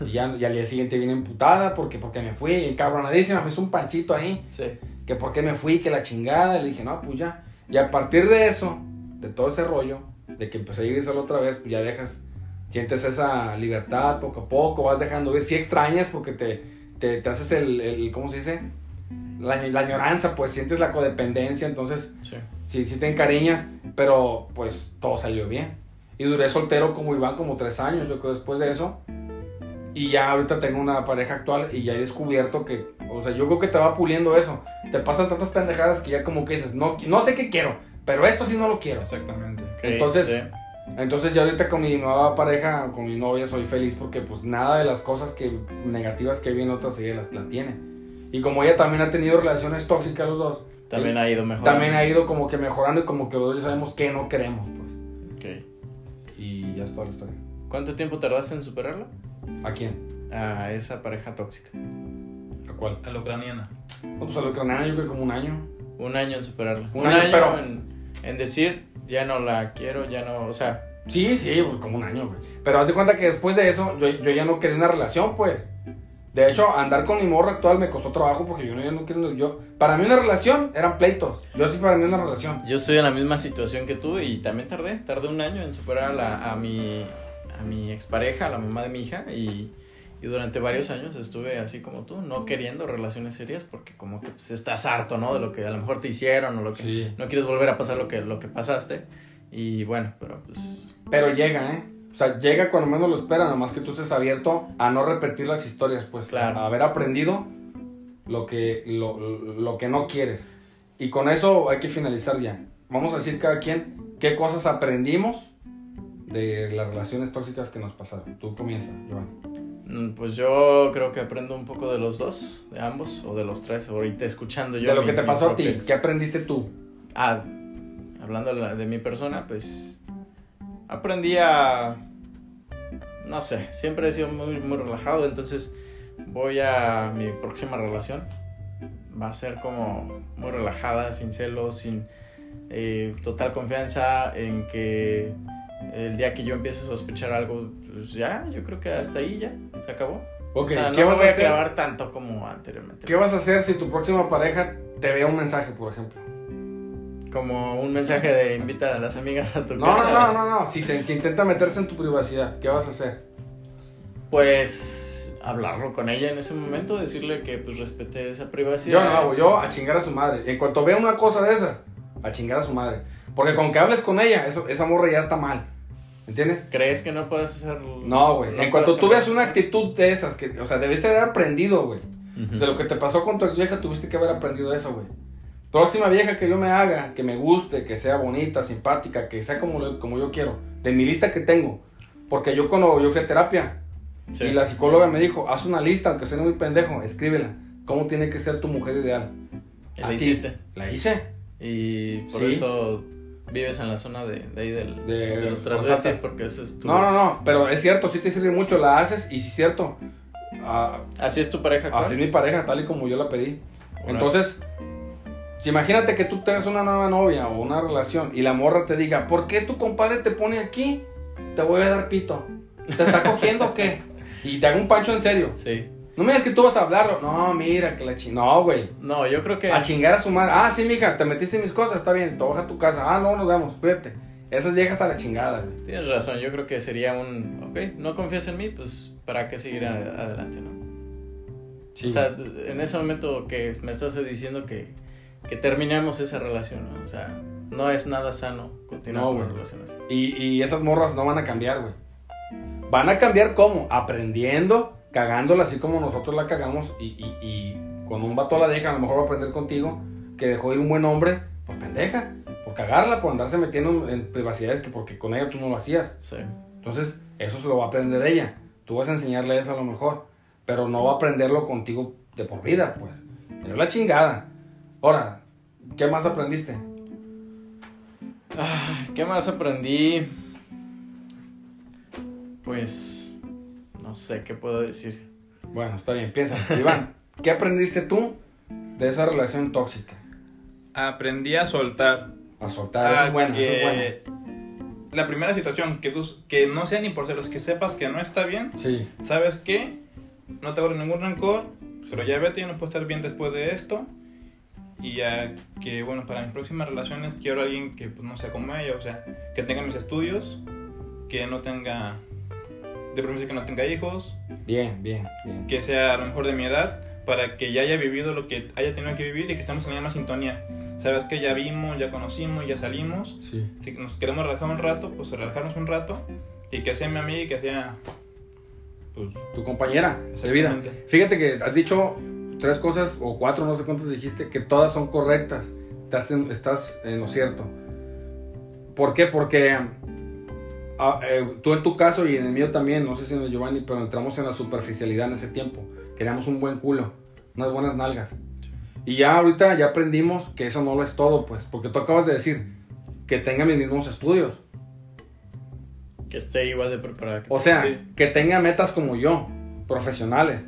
S1: Y ya y al día siguiente vine emputada porque, porque me fui, encabronadísima, me hizo un panchito ahí
S2: Sí.
S1: que por qué me fui, que la chingada. Le dije, no, pues ya. Y a partir de eso, de todo ese rollo, de que empecé a ir solo otra vez, pues ya dejas, sientes esa libertad poco a poco, vas dejando ir. Sí extrañas porque te, te, te haces el, el, ¿cómo se dice? La, la añoranza, pues sientes la codependencia, entonces
S2: Sí.
S1: Sí, sí te encariñas, pero pues todo salió bien. Y duré soltero como Iván como tres años, yo creo, después de eso. Y ya ahorita tengo una pareja actual y ya he descubierto que, o sea, yo creo que te va puliendo eso. Te pasan tantas pendejadas que ya como que dices, no, no sé qué quiero, pero esto sí no lo quiero.
S3: Exactamente.
S1: Entonces-
S2: sí.
S1: Entonces ya ahorita con mi nueva pareja, con mi novia, soy feliz porque pues nada de las cosas que negativas que vi en otras ella las la tiene. Y como ella también ha tenido relaciones tóxicas los dos,
S2: También ha ido mejor.
S1: también ha ido como que mejorando y como que los dos ya sabemos que no queremos, pues.
S2: Ok.
S1: Y ya es toda la historia.
S2: ¿Cuánto tiempo tardaste en superarlo?
S1: ¿A quién?
S2: A esa pareja tóxica.
S1: ¿A cuál?
S3: A la ucraniana.
S1: No, pues a la ucraniana yo creo que como un año.
S2: Un año en superarlo.
S1: Un año, pero-
S2: en, en decir, ya no la quiero, ya no. O sea,
S1: Sí, sí, pues como un año, güey. Pero haz de cuenta que después de eso, yo, yo ya no quería una relación, pues. De hecho, andar con mi morra actual me costó trabajo porque yo no, yo no quiero. Yo, para mí una relación eran pleitos. Yo sí para mí una relación.
S2: yo estoy en la misma situación que tú y también tardé. Tardé un año en superar a, la- a mi, a mi expareja, a la mamá de mi hija. Y, y durante varios años estuve así como tú, no queriendo relaciones serias porque como que pues, estás harto, ¿no? De lo que a lo mejor te hicieron o lo que...
S1: Sí.
S2: no quieres volver a pasar lo que, lo que pasaste. Y bueno, pero pues...
S1: Pero llega, ¿eh? O sea, llega cuando menos lo espera, nomás que tú estés abierto a no repetir las historias, pues.
S2: Claro.
S1: A haber aprendido lo que, lo, lo que no quieres. Y con eso hay que finalizar ya. Vamos a decir cada quien qué cosas aprendimos de las relaciones tóxicas que nos pasaron. Tú comienza, Giovanni.
S2: Mm, Pues yo creo que aprendo un poco de los dos, de ambos, o de los tres, ahorita escuchando yo.
S1: de lo
S2: mi-
S1: que te pasó a ti, ¿qué aprendiste tú?
S2: Ah, hablando de, la- de mi persona, pues aprendí a, no sé, siempre he sido muy, muy relajado, entonces voy a mi próxima relación. Va a ser como muy relajada, sin celos, sin eh, total confianza en que el día que yo empiece a sospechar algo, pues ya, yo creo que hasta ahí ya, se acabó.
S1: Ok,
S2: o sea,
S1: ¿qué
S2: no me
S1: vas
S2: voy
S1: a
S2: a
S1: hacer?
S2: clavar tanto como anteriormente.
S1: ¿Qué vas a hacer si tu próxima pareja te vea un mensaje, por ejemplo?
S2: Como un mensaje de invita a las amigas a tu
S1: No,
S2: casa.
S1: no, no, no, no. Si, se, si intenta meterse en tu privacidad, ¿qué vas a hacer?
S2: Pues hablarlo con ella en ese momento, decirle que pues respete esa
S1: Yo
S2: privacidad.
S1: no hago, yo a chingar a su madre. En cuanto vea una cosa de esas, a chingar a su madre. Porque con que hables con ella, eso, esa morra ya está mal. ¿Entiendes?
S2: ¿Crees que no puedes hacerlo?
S1: No, güey. en
S2: puedes
S1: cuanto tú veas una actitud de esas, que, o sea, debiste haber aprendido, güey.
S2: Ujú.
S1: De lo que te pasó con tu ex vieja, tuviste que haber aprendido eso, güey. Próxima vieja que yo me haga, que me guste, que sea bonita, simpática, que sea como, lo- como yo quiero. De mi lista que tengo. Porque yo cuando yo fui a terapia,
S2: Sí.
S1: Y la psicóloga me dijo, haz una lista, aunque suene muy pendejo, escríbela. ¿Cómo tiene que ser tu mujer ideal?
S2: La
S1: Así.
S2: hiciste.
S1: La hice.
S2: Y por
S1: Sí.
S2: eso vives en la zona de, de ahí del,
S1: De
S2: de, los transvestis, porque eso es tu...
S1: No, no, no, pero es cierto, sí te sirve mucho, la haces y sí es cierto. Ah,
S2: Así es tu pareja
S1: así es mi pareja, tal y como yo la pedí. Entonces, si imagínate que tú tengas una nueva novia o una relación y la morra te diga, ¿por qué tu compadre te pone aquí? Te voy a dar pito. ¿Te está cogiendo o qué? Y te hago un pancho en serio.
S2: Sí.
S1: No me digas que tú vas a hablarlo. No, mira, que la ching... No, güey.
S2: No, yo creo que...
S1: A chingar a su madre. Ah, sí, mija, te metiste en mis cosas, está bien, te baja a tu casa. Ah, no, nos vemos, cuídate. Esas viejas a la chingada, güey.
S2: Tienes razón, yo creo que sería un... Ok, no confías en mí, pues ¿para qué seguir adelante, no?
S1: Sí,
S2: o sea, en ese momento que me estás diciendo que, que terminemos esa relación, ¿no? O sea, no es nada sano continuar
S1: No,
S2: con una
S1: güey.
S2: relación así.
S1: y, y esas morras no van a cambiar, güey. Van a cambiar cómo? Aprendiendo, cagándola así como nosotros la cagamos. Y, y, y cuando un vato la deja, a lo mejor va a aprender contigo que dejó ir un buen hombre, pues pendeja. Por cagarla, por andarse metiendo en privacidades que porque con ella tú no lo hacías.
S2: Sí.
S1: Entonces, eso se lo va a aprender ella. Tú vas a enseñarle eso a lo mejor. Pero no va a aprenderlo contigo de por vida, pues. Pero la chingada. Ahora, ¿qué más aprendiste?
S2: Ay, ¿Qué más aprendí? Pues... No sé, ¿qué puedo decir?
S1: Bueno, está bien, piensa. Iván, ¿qué aprendiste tú de esa relación tóxica?
S3: Aprendí a soltar.
S1: A soltar, eso es bueno, eso es bueno.
S3: que La primera situación, que, tú, que no sea ni por celos, que sepas que no está bien,
S1: Sí,
S3: ¿sabes qué? No te guardo ningún rencor, pero ya vete, yo no puedo estar bien después de esto. Y ya que, bueno, para mis próximas relaciones quiero a alguien que pues, no sea como ella, o sea, que tenga mis estudios, que no tenga, de preferencia que no tenga hijos,
S1: bien, bien, bien.
S3: que sea a lo mejor de mi edad, para que ya haya vivido lo que haya tenido que vivir y que estemos en la misma sintonía. Sabes que ya vimos, ya conocimos, ya salimos.
S1: Sí.
S3: Si nos queremos relajar un rato, pues relajarnos un rato. Y que sea mi amiga y que sea, pues,
S1: Tu compañera de vida. Fíjate que has dicho tres cosas, o cuatro, no sé cuántas dijiste, que todas son correctas. Estás en, estás en lo cierto. ¿Por qué? Porque ah, eh, tú en tu caso y en el mío también, no sé si en el Giovanni, pero entramos en la superficialidad en ese tiempo. Queríamos un buen culo, unas buenas nalgas. Y ya ahorita ya aprendimos que eso no lo es todo, pues, porque tú acabas de decir que tenga mis mismos estudios.
S2: Que esté igual de preparada. que
S1: O sea,
S3: Sí.
S1: que tenga metas como yo, profesionales,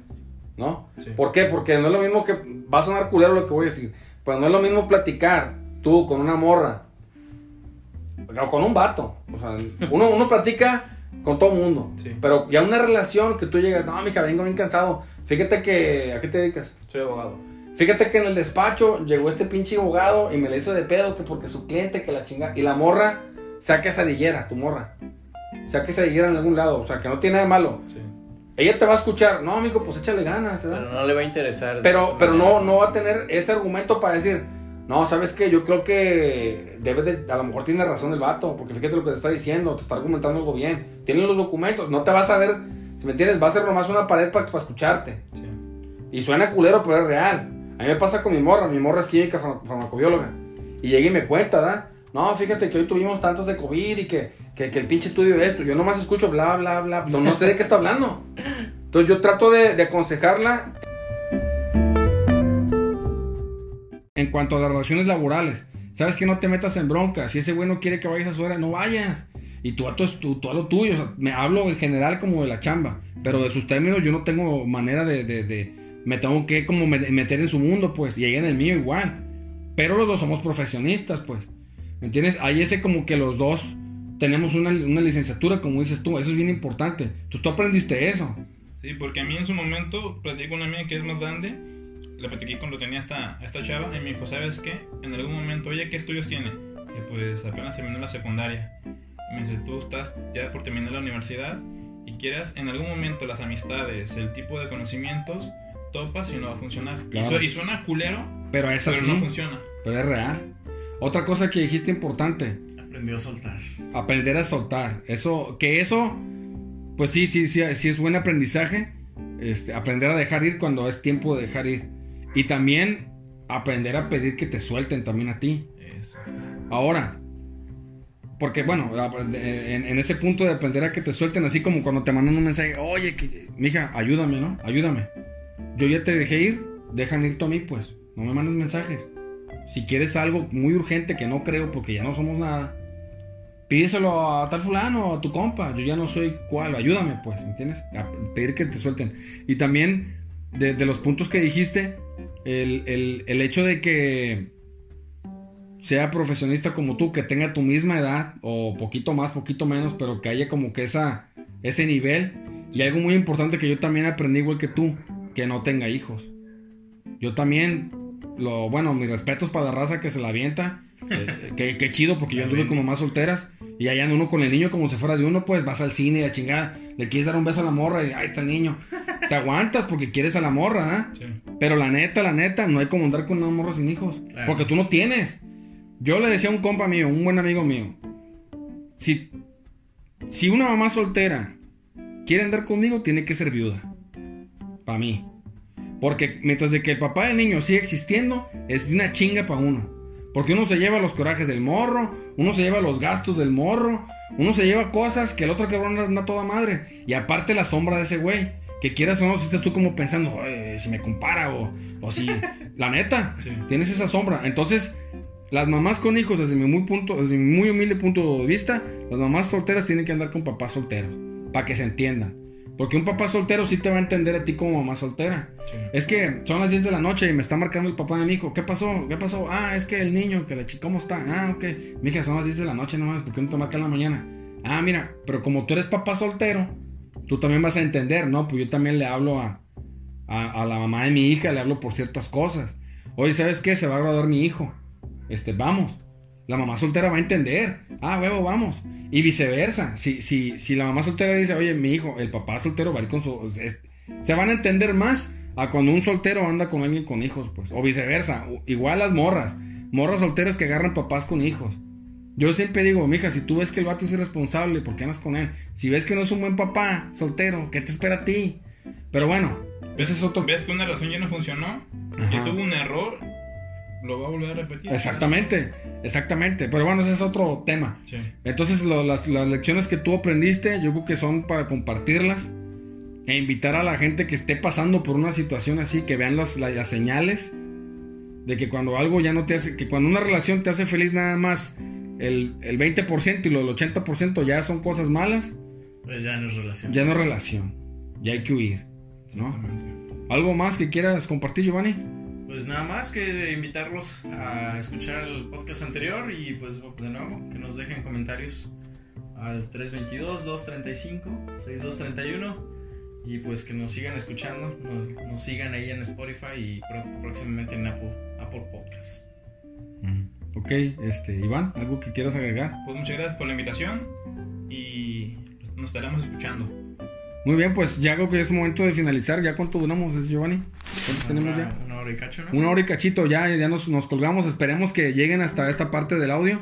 S1: ¿no?
S3: Sí.
S1: ¿Por qué? Porque no es lo mismo que, va a sonar culero lo que voy a decir, pero no es lo mismo platicar tú con una morra o con un vato. O sea, uno, uno platica con todo el mundo,
S3: Sí.
S1: pero ya una relación que tú llegas, no, mija, vengo bien cansado. Fíjate que, ¿a qué te dedicas?
S3: soy abogado.
S1: Fíjate que en el despacho llegó este pinche abogado y me le hizo de pedo que porque su cliente que la chinga. Y la morra saca quesadillera, tu morra. Saca quesadillera en algún lado, o sea, que no tiene nada de malo.
S3: Sí.
S1: Ella te va a escuchar, no, amigo, pues échale ganas, ¿verdad?
S2: Pero no le va a interesar.
S1: Pero, pero
S2: manera.
S1: no, no va a tener ese argumento para decir, No, ¿sabes qué? Yo creo que debe de, a lo mejor tiene razón el vato, porque fíjate lo que te está diciendo, te está argumentando algo bien. Tienen los documentos, no te vas a ver, si me entiendes, va a ser nomás una pared para, para escucharte.
S3: Sí.
S1: Y suena culero, pero es real. A mí me pasa con mi morra, mi morra es química farma- farmacobióloga. Y llega y me cuenta, ¿da? No, fíjate que hoy tuvimos tantos de COVID y que, que, el pinche estudio esto. Yo nomás escucho bla, bla, bla. No, no sé de qué está hablando. Entonces yo trato de, aconsejarla. En cuanto a las relaciones laborales, sabes que no te metas en bronca. Si ese güey no quiere que vayas a su hora, no vayas. Y tú a, tu, tú, tú a lo tuyo. Me hablo en general como de la chamba. Pero de sus términos yo no tengo manera de... de, me tengo que como me- meter en su mundo, pues. Y ella en el mío igual. Pero los dos somos profesionistas, pues. ¿Me entiendes? Hay ese como que los dos tenemos una, una licenciatura, como dices tú. Eso es bien importante. Entonces tú aprendiste eso.
S3: Sí, porque a mí en su momento platiqué con una amiga que es más grande, la platiqué cuando tenía esta, esta chava y me dijo, ¿sabes qué? En algún momento, oye, ¿qué estudios tiene? Y pues apenas terminó la secundaria. Y me dice, tú estás ya por terminar la universidad y quieras en algún momento las amistades, el tipo de conocimientos, topas y no va a funcionar.
S1: Claro.
S3: Y, suena culero,
S1: Pero es
S3: pero
S1: así.
S3: no funciona.
S1: Pero es real. Otra cosa que dijiste importante.
S2: Aprendió a soltar.
S1: aprender a soltar. Eso, que eso, pues sí, sí, sí, sí es buen aprendizaje. Este, aprender a dejar ir cuando es tiempo de dejar ir. Y también aprender a pedir que te suelten también a ti.
S3: Eso.
S1: Ahora, porque bueno, en, en ese punto de aprender a que te suelten, así como cuando te mandan un mensaje, oye, que, mija, ayúdame, ¿no? Ayúdame. Yo ya te dejé ir, dejan ir tú a mí, pues. No me mandes mensajes. Si quieres algo muy urgente que no creo porque ya no somos nada, pídeselo a tal fulano, a tu compa. Yo ya no soy cual, ayúdame, pues, ¿me entiendes? A pedir que te suelten. Y también, de, de los puntos que dijiste, el, el- el hecho de que sea profesionista como tú, que tenga tu misma edad, o poquito más, poquito menos, pero que haya como que esa, ese nivel. Y algo muy importante que yo también aprendí igual que tú, que no tenga hijos. Yo también, lo, bueno, mis respetos para la raza que se la avienta. eh, que, que chido, porque yo anduve como más solteras. Y allá anda uno con el niño como si fuera de uno, pues vas al cine y a chingada. Le quieres dar un beso a la morra y ahí está el niño. Te aguantas porque quieres a la morra, ¿ah?
S3: Sí.
S1: Pero la neta, la neta, no hay como andar con una morra sin hijos.
S2: Claro.
S1: Porque tú no tienes. Yo le decía a un compa mío, un buen amigo mío. Si, si una mamá soltera quiere andar conmigo, tiene que ser viuda. Para mí. Porque mientras de que el papá del niño sigue existiendo, es una chinga para uno. Porque uno se lleva los corajes del morro, uno se lleva los gastos del morro, uno se lleva cosas que el otro cabrón anda toda madre. Y aparte la sombra de ese güey. Que quieras o no, si estás tú como pensando, "Ay, si me compara o, o si... La neta,
S3: Sí.
S1: tienes esa sombra. Entonces, las mamás con hijos, desde mi muy, punto, desde mi muy humilde punto de vista, las mamás solteras tienen que andar con papás solteros. Para que se entiendan. Porque un papá soltero sí te va a entender a ti como mamá soltera.
S3: Sí.
S1: Es que son las 10 de la noche y me está marcando el papá de mi hijo. ¿Qué pasó? ¿Qué pasó? Ah, es que el niño, que la chica, ¿cómo está? Ah, ok. Mija, son las 10 de la noche nomás, ¿por qué no te marca en la mañana? Ah, mira, pero como tú eres papá soltero, tú también vas a entender, ¿no? Pues yo también le hablo a, a, a la mamá de mi hija, le hablo por ciertas cosas. Oye, ¿sabes qué? Se va a graduar mi hijo. Este, vamos. La mamá soltera va a entender. Ah, huevo, vamos. Y viceversa. Si, si, si la mamá soltera dice, oye, mi hijo, el papá soltero va a ir con su... se van a entender más a cuando un soltero anda con alguien con hijos, pues. O viceversa. Igual las morras. Morras solteras que agarran papás con hijos. Yo siempre digo, mija, si tú ves que el vato es irresponsable, ¿por qué andas con él? Si ves que no es un buen papá, soltero, ¿qué te espera a ti? Pero bueno, ese es otro...
S3: ¿Ves que una relación ya no funcionó?
S1: Ajá.
S3: Que tuvo un error, lo va a volver a repetir.
S1: Exactamente, exactamente. Pero bueno, ese es otro tema.
S3: Sí.
S1: Entonces, lo- las, las lecciones que tú aprendiste, yo creo que son para compartirlas e invitar a la gente que esté pasando por una situación así, que vean las, la- las señales de que cuando algo ya no te hace, que cuando una relación te hace feliz nada más el, el 20% y lo del 80% ya son cosas malas,
S2: Pues ya no es relación.
S1: ya no es relación, ya hay que huir, ¿no? ¿Algo más que quieras compartir, Giovanni?
S2: Pues nada más que invitarlos a escuchar el podcast anterior y pues de nuevo que nos dejen comentarios al 322-235-6231 y pues que nos sigan escuchando, nos, nos sigan ahí en Spotify y próximamente en Apple, Apple Podcast.
S1: Ok, este, Iván, ¿algo que quieras agregar?
S3: Pues muchas gracias por la invitación y nos estaremos escuchando.
S1: Muy bien, pues ya creo que es momento de finalizar. ¿Ya cuánto duramos, Giovanni? ¿Cuántos tenemos ya?
S2: Hora y cacho, ¿no?
S1: Una hora y cachito, ya, ya nos, nos colgamos. Esperemos que lleguen hasta esta parte del audio.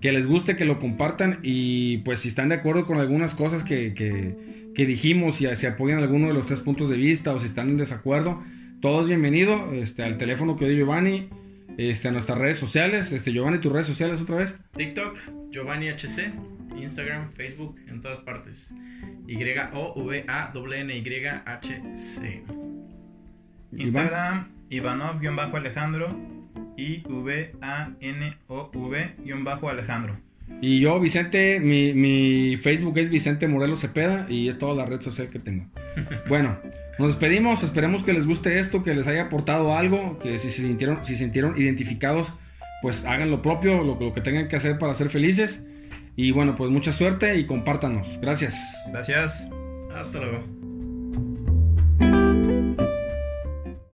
S1: Que les guste, que lo compartan. Y pues si están de acuerdo con algunas cosas que, que, que dijimos, y si apoyan alguno de los tres puntos de vista o si están en desacuerdo, todos bienvenidos este, al teléfono que dio Giovanni, este, a nuestras redes sociales. Este, Giovanni, tus redes sociales otra vez.
S2: TikTok, Giovanni HC, Instagram, Facebook, en todas partes. Y-O-V-A-N-Y-H-C.
S3: Instagram, Ivanov-Alejandro y V-A-N-O-V-Alejandro.
S1: Y yo, Vicente, mi, mi Facebook es Vicente Morelos Cepeda y es toda la red social que tengo. Bueno, nos despedimos, esperemos que les guste esto, que les haya aportado algo, que si se sintieron, si se sintieron identificados, pues hagan lo propio, lo, lo que tengan que hacer para ser felices. Y bueno, pues mucha suerte y compártanos. Gracias.
S3: Gracias.
S2: Hasta luego.